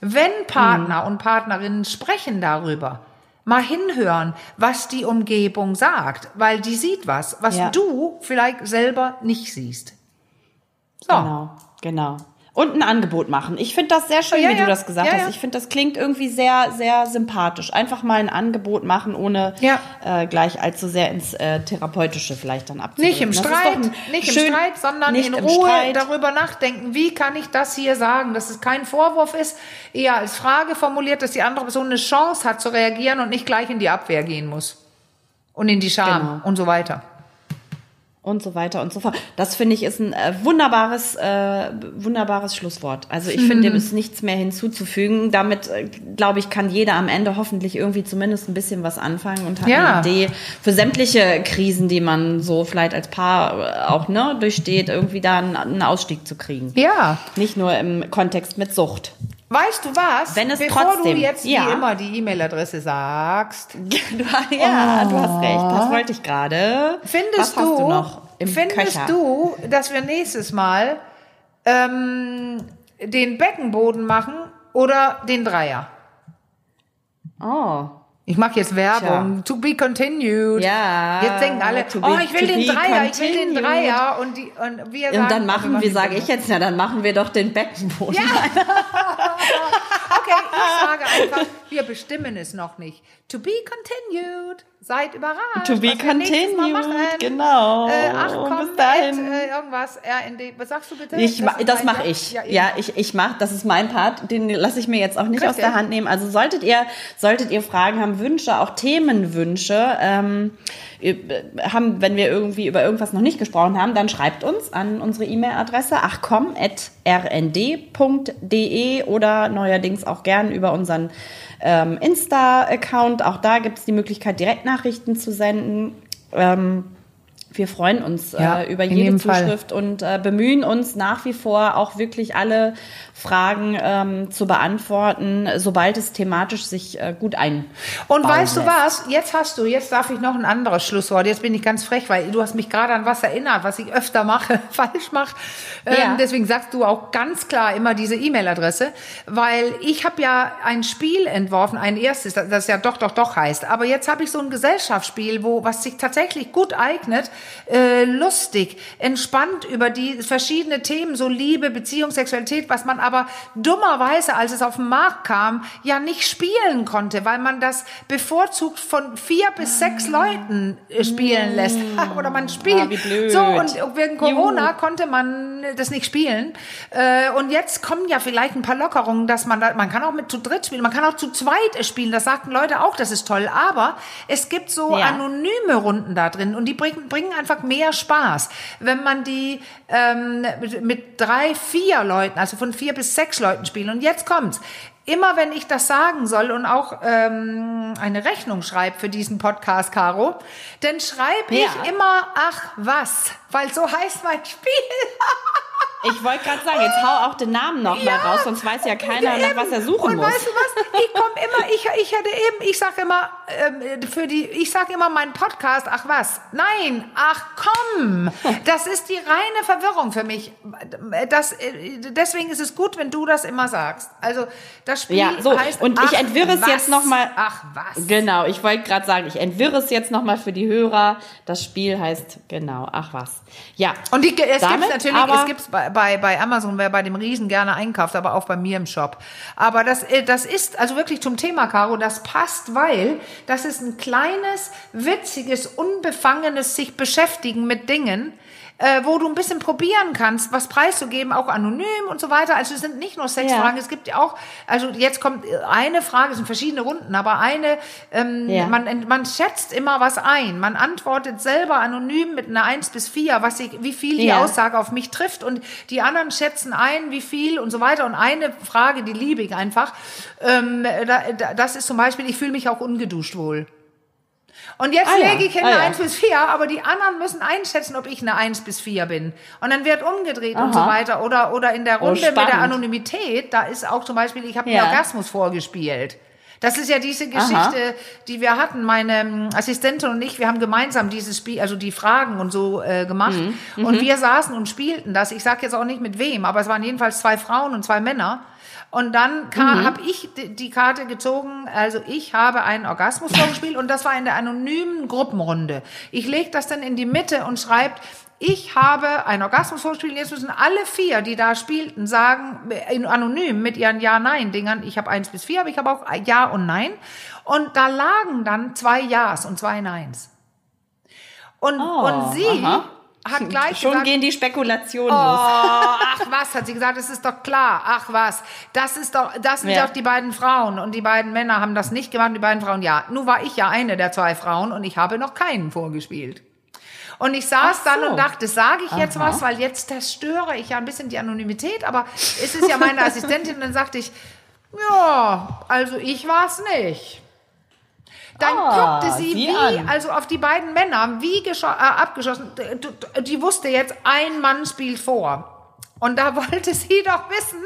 wenn Partner und Partnerinnen sprechen darüber, mal hinhören, was die Umgebung sagt, weil die sieht was, was Ja. du vielleicht selber nicht siehst. So. Genau, genau. Und ein Angebot machen. Ich finde das sehr schön, Ja, wie ja. du das gesagt Ja, hast. Ich finde, das klingt irgendwie sehr, sehr sympathisch. Einfach mal ein Angebot machen, ohne äh, gleich allzu sehr ins äh, Therapeutische vielleicht dann abzudrücken. Nicht im Das Streit, nicht schön- im Streit, sondern in Ruhe Streit. darüber nachdenken, wie kann ich das hier sagen, dass es kein Vorwurf ist, eher als Frage formuliert, dass die andere Person eine Chance hat zu reagieren und nicht gleich in die Abwehr gehen muss. Und in die Scham Genau. und so weiter. Und so weiter und so fort. Das finde ich ist ein äh, wunderbares, äh, wunderbares Schlusswort. Also ich finde, dem ist nichts mehr hinzuzufügen. Damit, äh, glaube ich, kann jeder am Ende hoffentlich irgendwie zumindest ein bisschen was anfangen und hat Ja. eine Idee für sämtliche Krisen, die man so vielleicht als Paar äh, auch ne, durchsteht, irgendwie da einen, einen Ausstieg zu kriegen. Ja. Nicht nur im Kontext mit Sucht. Weißt du was? Wenn es Bevor trotzdem- du jetzt ja. wie immer die E-Mail-Adresse sagst, Du, ja, du hast recht. Das wollte ich gerade. findest Was du, hast du noch im findest Köcher? du, dass wir nächstes Mal ähm, den Beckenboden machen oder den Dreier? Oh. Ich mache jetzt Werbung. To be continued. Ja, Jetzt denken alle, to be- oh, ich will den Dreier, ich will den continued. Dreier. Und, die, und wir sagen, Und dann machen wir, den sage ich jetzt, na dann machen wir doch den Beckenboden. Ja. Okay, ich sage einfach, wir bestimmen es noch nicht. To be continued. Seid überrascht. To be continued, genau. Äh, ach komm, Bis dahin. at, äh, irgendwas, RND. Was sagst du bitte? Ich, das dein mache ich. Ja, Ja, ich, ich mache, das ist mein Part, den lasse ich mir jetzt auch nicht aus Richtig. der Hand nehmen. Also solltet ihr, solltet ihr Fragen haben, Wünsche, auch Themenwünsche, ähm, äh, haben, wenn wir irgendwie über irgendwas noch nicht gesprochen haben, dann schreibt uns an unsere E-Mail-Adresse achcom.rnd.de oder neuerdings auch gern über unseren ähm, Insta-Account. Auch da gibt es die Möglichkeit, Direktnachrichten zu senden. Ähm, wir freuen uns Ja, äh, über jede jedem Fall. Zuschrift und äh, bemühen uns nach wie vor auch wirklich alle Fragen ähm, zu beantworten, sobald es thematisch sich äh, gut ein. Und weißt du lässt. was? Jetzt hast du, jetzt darf ich noch ein anderes Schlusswort. Jetzt bin ich ganz frech, weil du hast mich gerade an was erinnert, was ich öfter mache, falsch mache. Ähm, Ja. deswegen sagst du auch ganz klar immer diese E-Mail-Adresse, weil ich habe ja ein Spiel entworfen, ein erstes, das das ja doch, doch, doch heißt. Aber jetzt habe ich so ein Gesellschaftsspiel, wo was sich tatsächlich gut eignet, äh, lustig, entspannt über die verschiedene Themen, so Liebe, Beziehung, Sexualität, was man aber dummerweise, als es auf den Markt kam, ja nicht spielen konnte, weil man das bevorzugt von vier bis sechs Leuten äh, spielen lässt. Oder man spielt. Ah, wie blöd. So, und wegen Corona Juhu. konnte man das nicht spielen. Äh, Und jetzt kommen ja vielleicht ein paar Lockerungen, dass man da, man kann auch mit zu dritt spielen, man kann auch zu zweit spielen. Das sagten Leute auch, das ist toll. Aber es gibt so Ja. anonyme Runden da drin und die bringen, bringen einfach mehr Spaß. Wenn man die ähm, mit, drei, vier Leuten, also von vier bis sechs Leuten spielen. Und jetzt kommt's. Immer wenn ich das sagen soll und auch ähm, eine Rechnung schreibe für diesen Podcast, Caro, dann schreibe ich Ja. immer, ach was, weil so heißt mein Spiel. Ich wollte gerade sagen, jetzt hau auch den Namen noch mal raus, sonst weiß ja keiner, nach was er suchen Und muss. weißt du was? Ich komme immer, ich, ich hätte eben, ich sage immer, ähm, für die, ich sage immer meinen Podcast, ach was? Nein, ach komm. Das ist die reine Verwirrung für mich. Das, äh, deswegen ist es gut, wenn du das immer sagst. Also das Spiel Ja, so, heißt und ich entwirre es jetzt noch mal- Ach was? Genau, ich wollte gerade sagen, ich entwirre es jetzt nochmal für die Hörer. Das Spiel heißt, genau, ach was. Ja. Und die, es gibt natürlich, es gibt's bei, bei, bei Amazon, wer bei dem Riesen gerne einkauft, aber auch bei mir im Shop. Aber das, äh, das ist also wirklich zum Thema, Caro, das passt, weil das ist ein kleines, witziges, unbefangenes sich beschäftigen mit Dingen, äh, wo du ein bisschen probieren kannst, was preiszugeben, auch anonym und so weiter. Also es sind nicht nur Sexfragen, Ja. es gibt ja auch, also jetzt kommt eine Frage, es sind verschiedene Runden, aber eine, ähm, Ja. man, man schätzt immer was ein. Man antwortet selber anonym mit einer 1 bis 4, was ich, wie viel die Ja. Aussage auf mich trifft und die anderen schätzen ein, wie viel und so weiter. Und eine Frage, die liebe ich einfach, ähm, da, das ist zum Beispiel, ich fühle mich auch ungeduscht wohl. Und jetzt Ah lege ich hin ah eine ja. 1 bis 4, aber die anderen müssen einschätzen, ob ich eine 1 bis 4 bin. Und dann wird umgedreht und so Aha. weiter. Oder, oder in der Oh, Runde mit der. Anonymität, da ist auch zum Beispiel, ich habe Ja. einen Orgasmus vorgespielt. Das ist ja diese Geschichte, die wir hatten. Meine ähm, Assistentin und ich, wir haben gemeinsam dieses Spiel, also die Fragen und so äh, gemacht. Mhm. Und wir saßen und spielten das. Ich sage jetzt auch nicht mit wem, aber es waren jedenfalls zwei Frauen und zwei Männer. Und dann Mhm. habe ich die, Karte gezogen, also ich habe einen Orgasmus vorgespielt und das war in der anonymen Gruppenrunde. Ich lege das dann in die Mitte und schreibt, ich habe einen Orgasmus vorgespielt. Jetzt müssen alle vier, die da spielten, sagen, in, anonym mit ihren Ja-Nein-Dingern, ich habe eins bis vier, aber ich habe auch Ja und Nein. Und da lagen dann zwei Ja's und zwei Neins. Und, Oh, und sie aha. Hat gleich Schon gesagt, gehen die Spekulationen Oh, los. ach was, hat sie gesagt, es ist doch klar. Ach was, das ist doch, das sind Ja. doch die beiden Frauen und die beiden Männer haben das nicht gemacht, die beiden Frauen ja. Nun war ich ja eine der zwei Frauen und ich habe noch keinen vorgespielt. Und ich saß Ach dann so. und dachte, sage ich jetzt Aha. was, weil jetzt zerstöre ich ja ein bisschen die Anonymität, aber es ist ja meine Assistentin und dann sagte ich, ja, also ich war's nicht. Dann Ah, guckte sie sieh wie, an. also auf die beiden Männer, wie äh, abgeschossen. Die wusste jetzt, ein Mann spielt vor. Und da wollte sie doch wissen,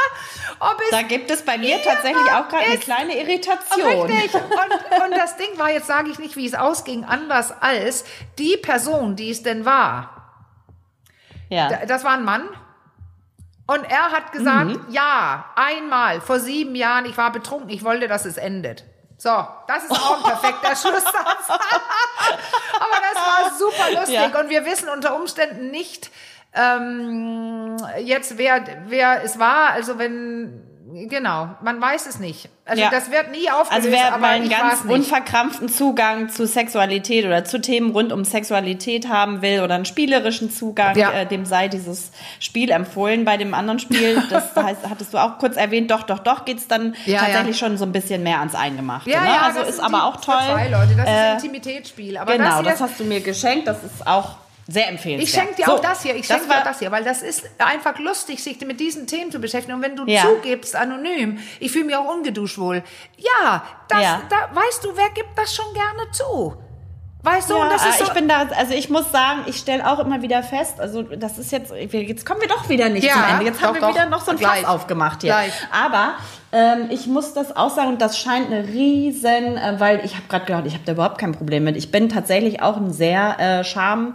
ob es Da gibt es bei mir tatsächlich auch gerade eine kleine Irritation. Richtig. Und, und das Ding war, jetzt sage ich nicht, wie es ausging, anders als die Person, die es denn war. Ja. Das war ein Mann. Und er hat gesagt, Mhm. ja, einmal vor sieben Jahren, ich war betrunken, ich wollte, dass es endet. So, das ist auch ein perfekter Schlusssatz. Aber das war super lustig Ja. und wir wissen unter Umständen nicht ähm, jetzt, wer, wer es war. Also wenn, genau, man weiß es nicht. Also Ja. das wird nie aufgelöst, Also wer aber einen ganz unverkrampften Zugang zu Sexualität oder zu Themen rund um Sexualität haben will oder einen spielerischen Zugang, Ja. äh, dem sei dieses Spiel empfohlen. Bei dem anderen Spiel, das heißt, hattest du auch kurz erwähnt, doch, doch, doch, geht's dann Ja, tatsächlich schon so ein bisschen mehr ans Eingemachte. Ja, ne? ja, also das ist aber auch toll. Zwei Leute, das ist Äh, ein Intimitätsspiel. Aber genau, das, hier, das hast du mir geschenkt, das ist auch sehr empfehlenswert. Ich schenke dir So, auch das hier, ich schenke dir auch das hier, weil das ist einfach lustig, sich mit diesen Themen zu beschäftigen. Und wenn du Ja. zugibst, anonym, ich fühle mich auch ungeduscht wohl. Ja, das, Ja. da weißt du, wer gibt das schon gerne zu? Weißt du, Ja, und das ist so, ich bin da, also ich muss sagen, ich stelle auch immer wieder fest, also das ist jetzt, jetzt kommen wir doch wieder nicht Ja, zum Ende. Jetzt haben doch, wir doch. wieder noch so ein. Fass aufgemacht hier. Gleich. Aber ähm, ich muss das auch sagen, und das scheint eine riesen, äh, weil ich habe gerade gedacht, ich habe da überhaupt kein Problem mit. Ich bin tatsächlich auch ein sehr äh, Scham,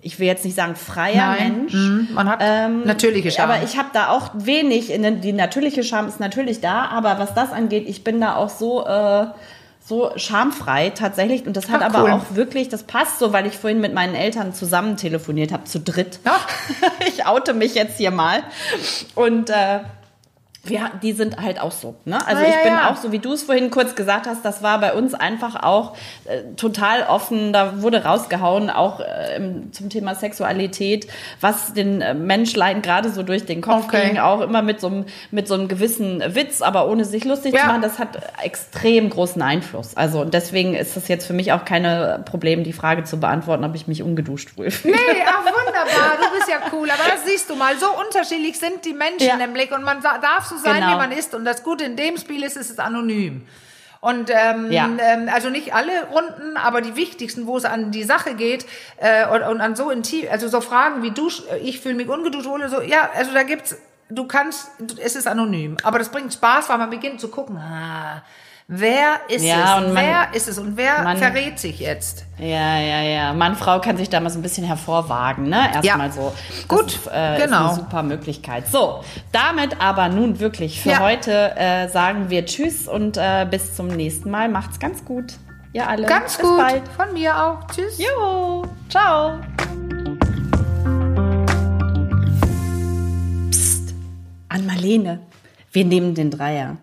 ich will jetzt nicht sagen freier Nein. Mensch. Mhm. Man hat natürliche Scham. Aber ich habe da auch wenig, in den, die natürliche Scham ist natürlich da, aber was das angeht, ich bin da auch so, äh, so schamfrei tatsächlich. Und das hat Ach, aber cool. auch wirklich, das passt so, weil ich vorhin mit meinen Eltern zusammen telefoniert habe, zu dritt. Ja. ich oute mich jetzt hier mal. Und äh, ja, die sind halt auch so. Ne? Also Ah, ich ja, bin ja. auch so, wie du es vorhin kurz gesagt hast, das war bei uns einfach auch äh, total offen. Da wurde rausgehauen, auch äh, im, zum Thema Sexualität, was den äh, Menschlein gerade so durch den Kopf Okay. ging, auch immer mit so, einem, mit so einem gewissen Witz, aber ohne sich lustig Ja. zu machen. Das hat extrem großen Einfluss. Also und deswegen ist das jetzt für mich auch keine Problem, die Frage zu beantworten, ob ich mich ungeduscht wohlfühle. Nee, ach wunderbar, du bist ja cool. Aber das siehst du mal, so unterschiedlich sind die Menschen Ja. nämlich und man darf so sein, Genau. wie man ist. Und das Gute in dem Spiel ist, es ist anonym. Und ähm, Ja. ähm, also nicht alle Runden, aber die wichtigsten, wo es an die Sache geht äh, und, und an so intim, also so Fragen wie du, ich fühle mich ungeducht oder so. Ja, also da gibt's, du kannst, es ist anonym, aber das bringt Spaß, weil man beginnt zu gucken. Ah, wer ist Ja, es? und man- wer ist es? Und wer man- verrät sich jetzt? Ja, ja, ja. Mann, Frau kann sich da mal so ein bisschen hervorwagen, ne? Erstmal Ja. so. Das Gut, ist, äh, genau. Ist eine super Möglichkeit. So, damit aber nun wirklich für Ja. heute äh, sagen wir Tschüss und äh, bis zum nächsten Mal. Macht's ganz gut. Ihr alle. Ganz bis gut. bald. Von mir auch. Tschüss. Jo, ciao. Psst, an Marlene. Wir nehmen den Dreier.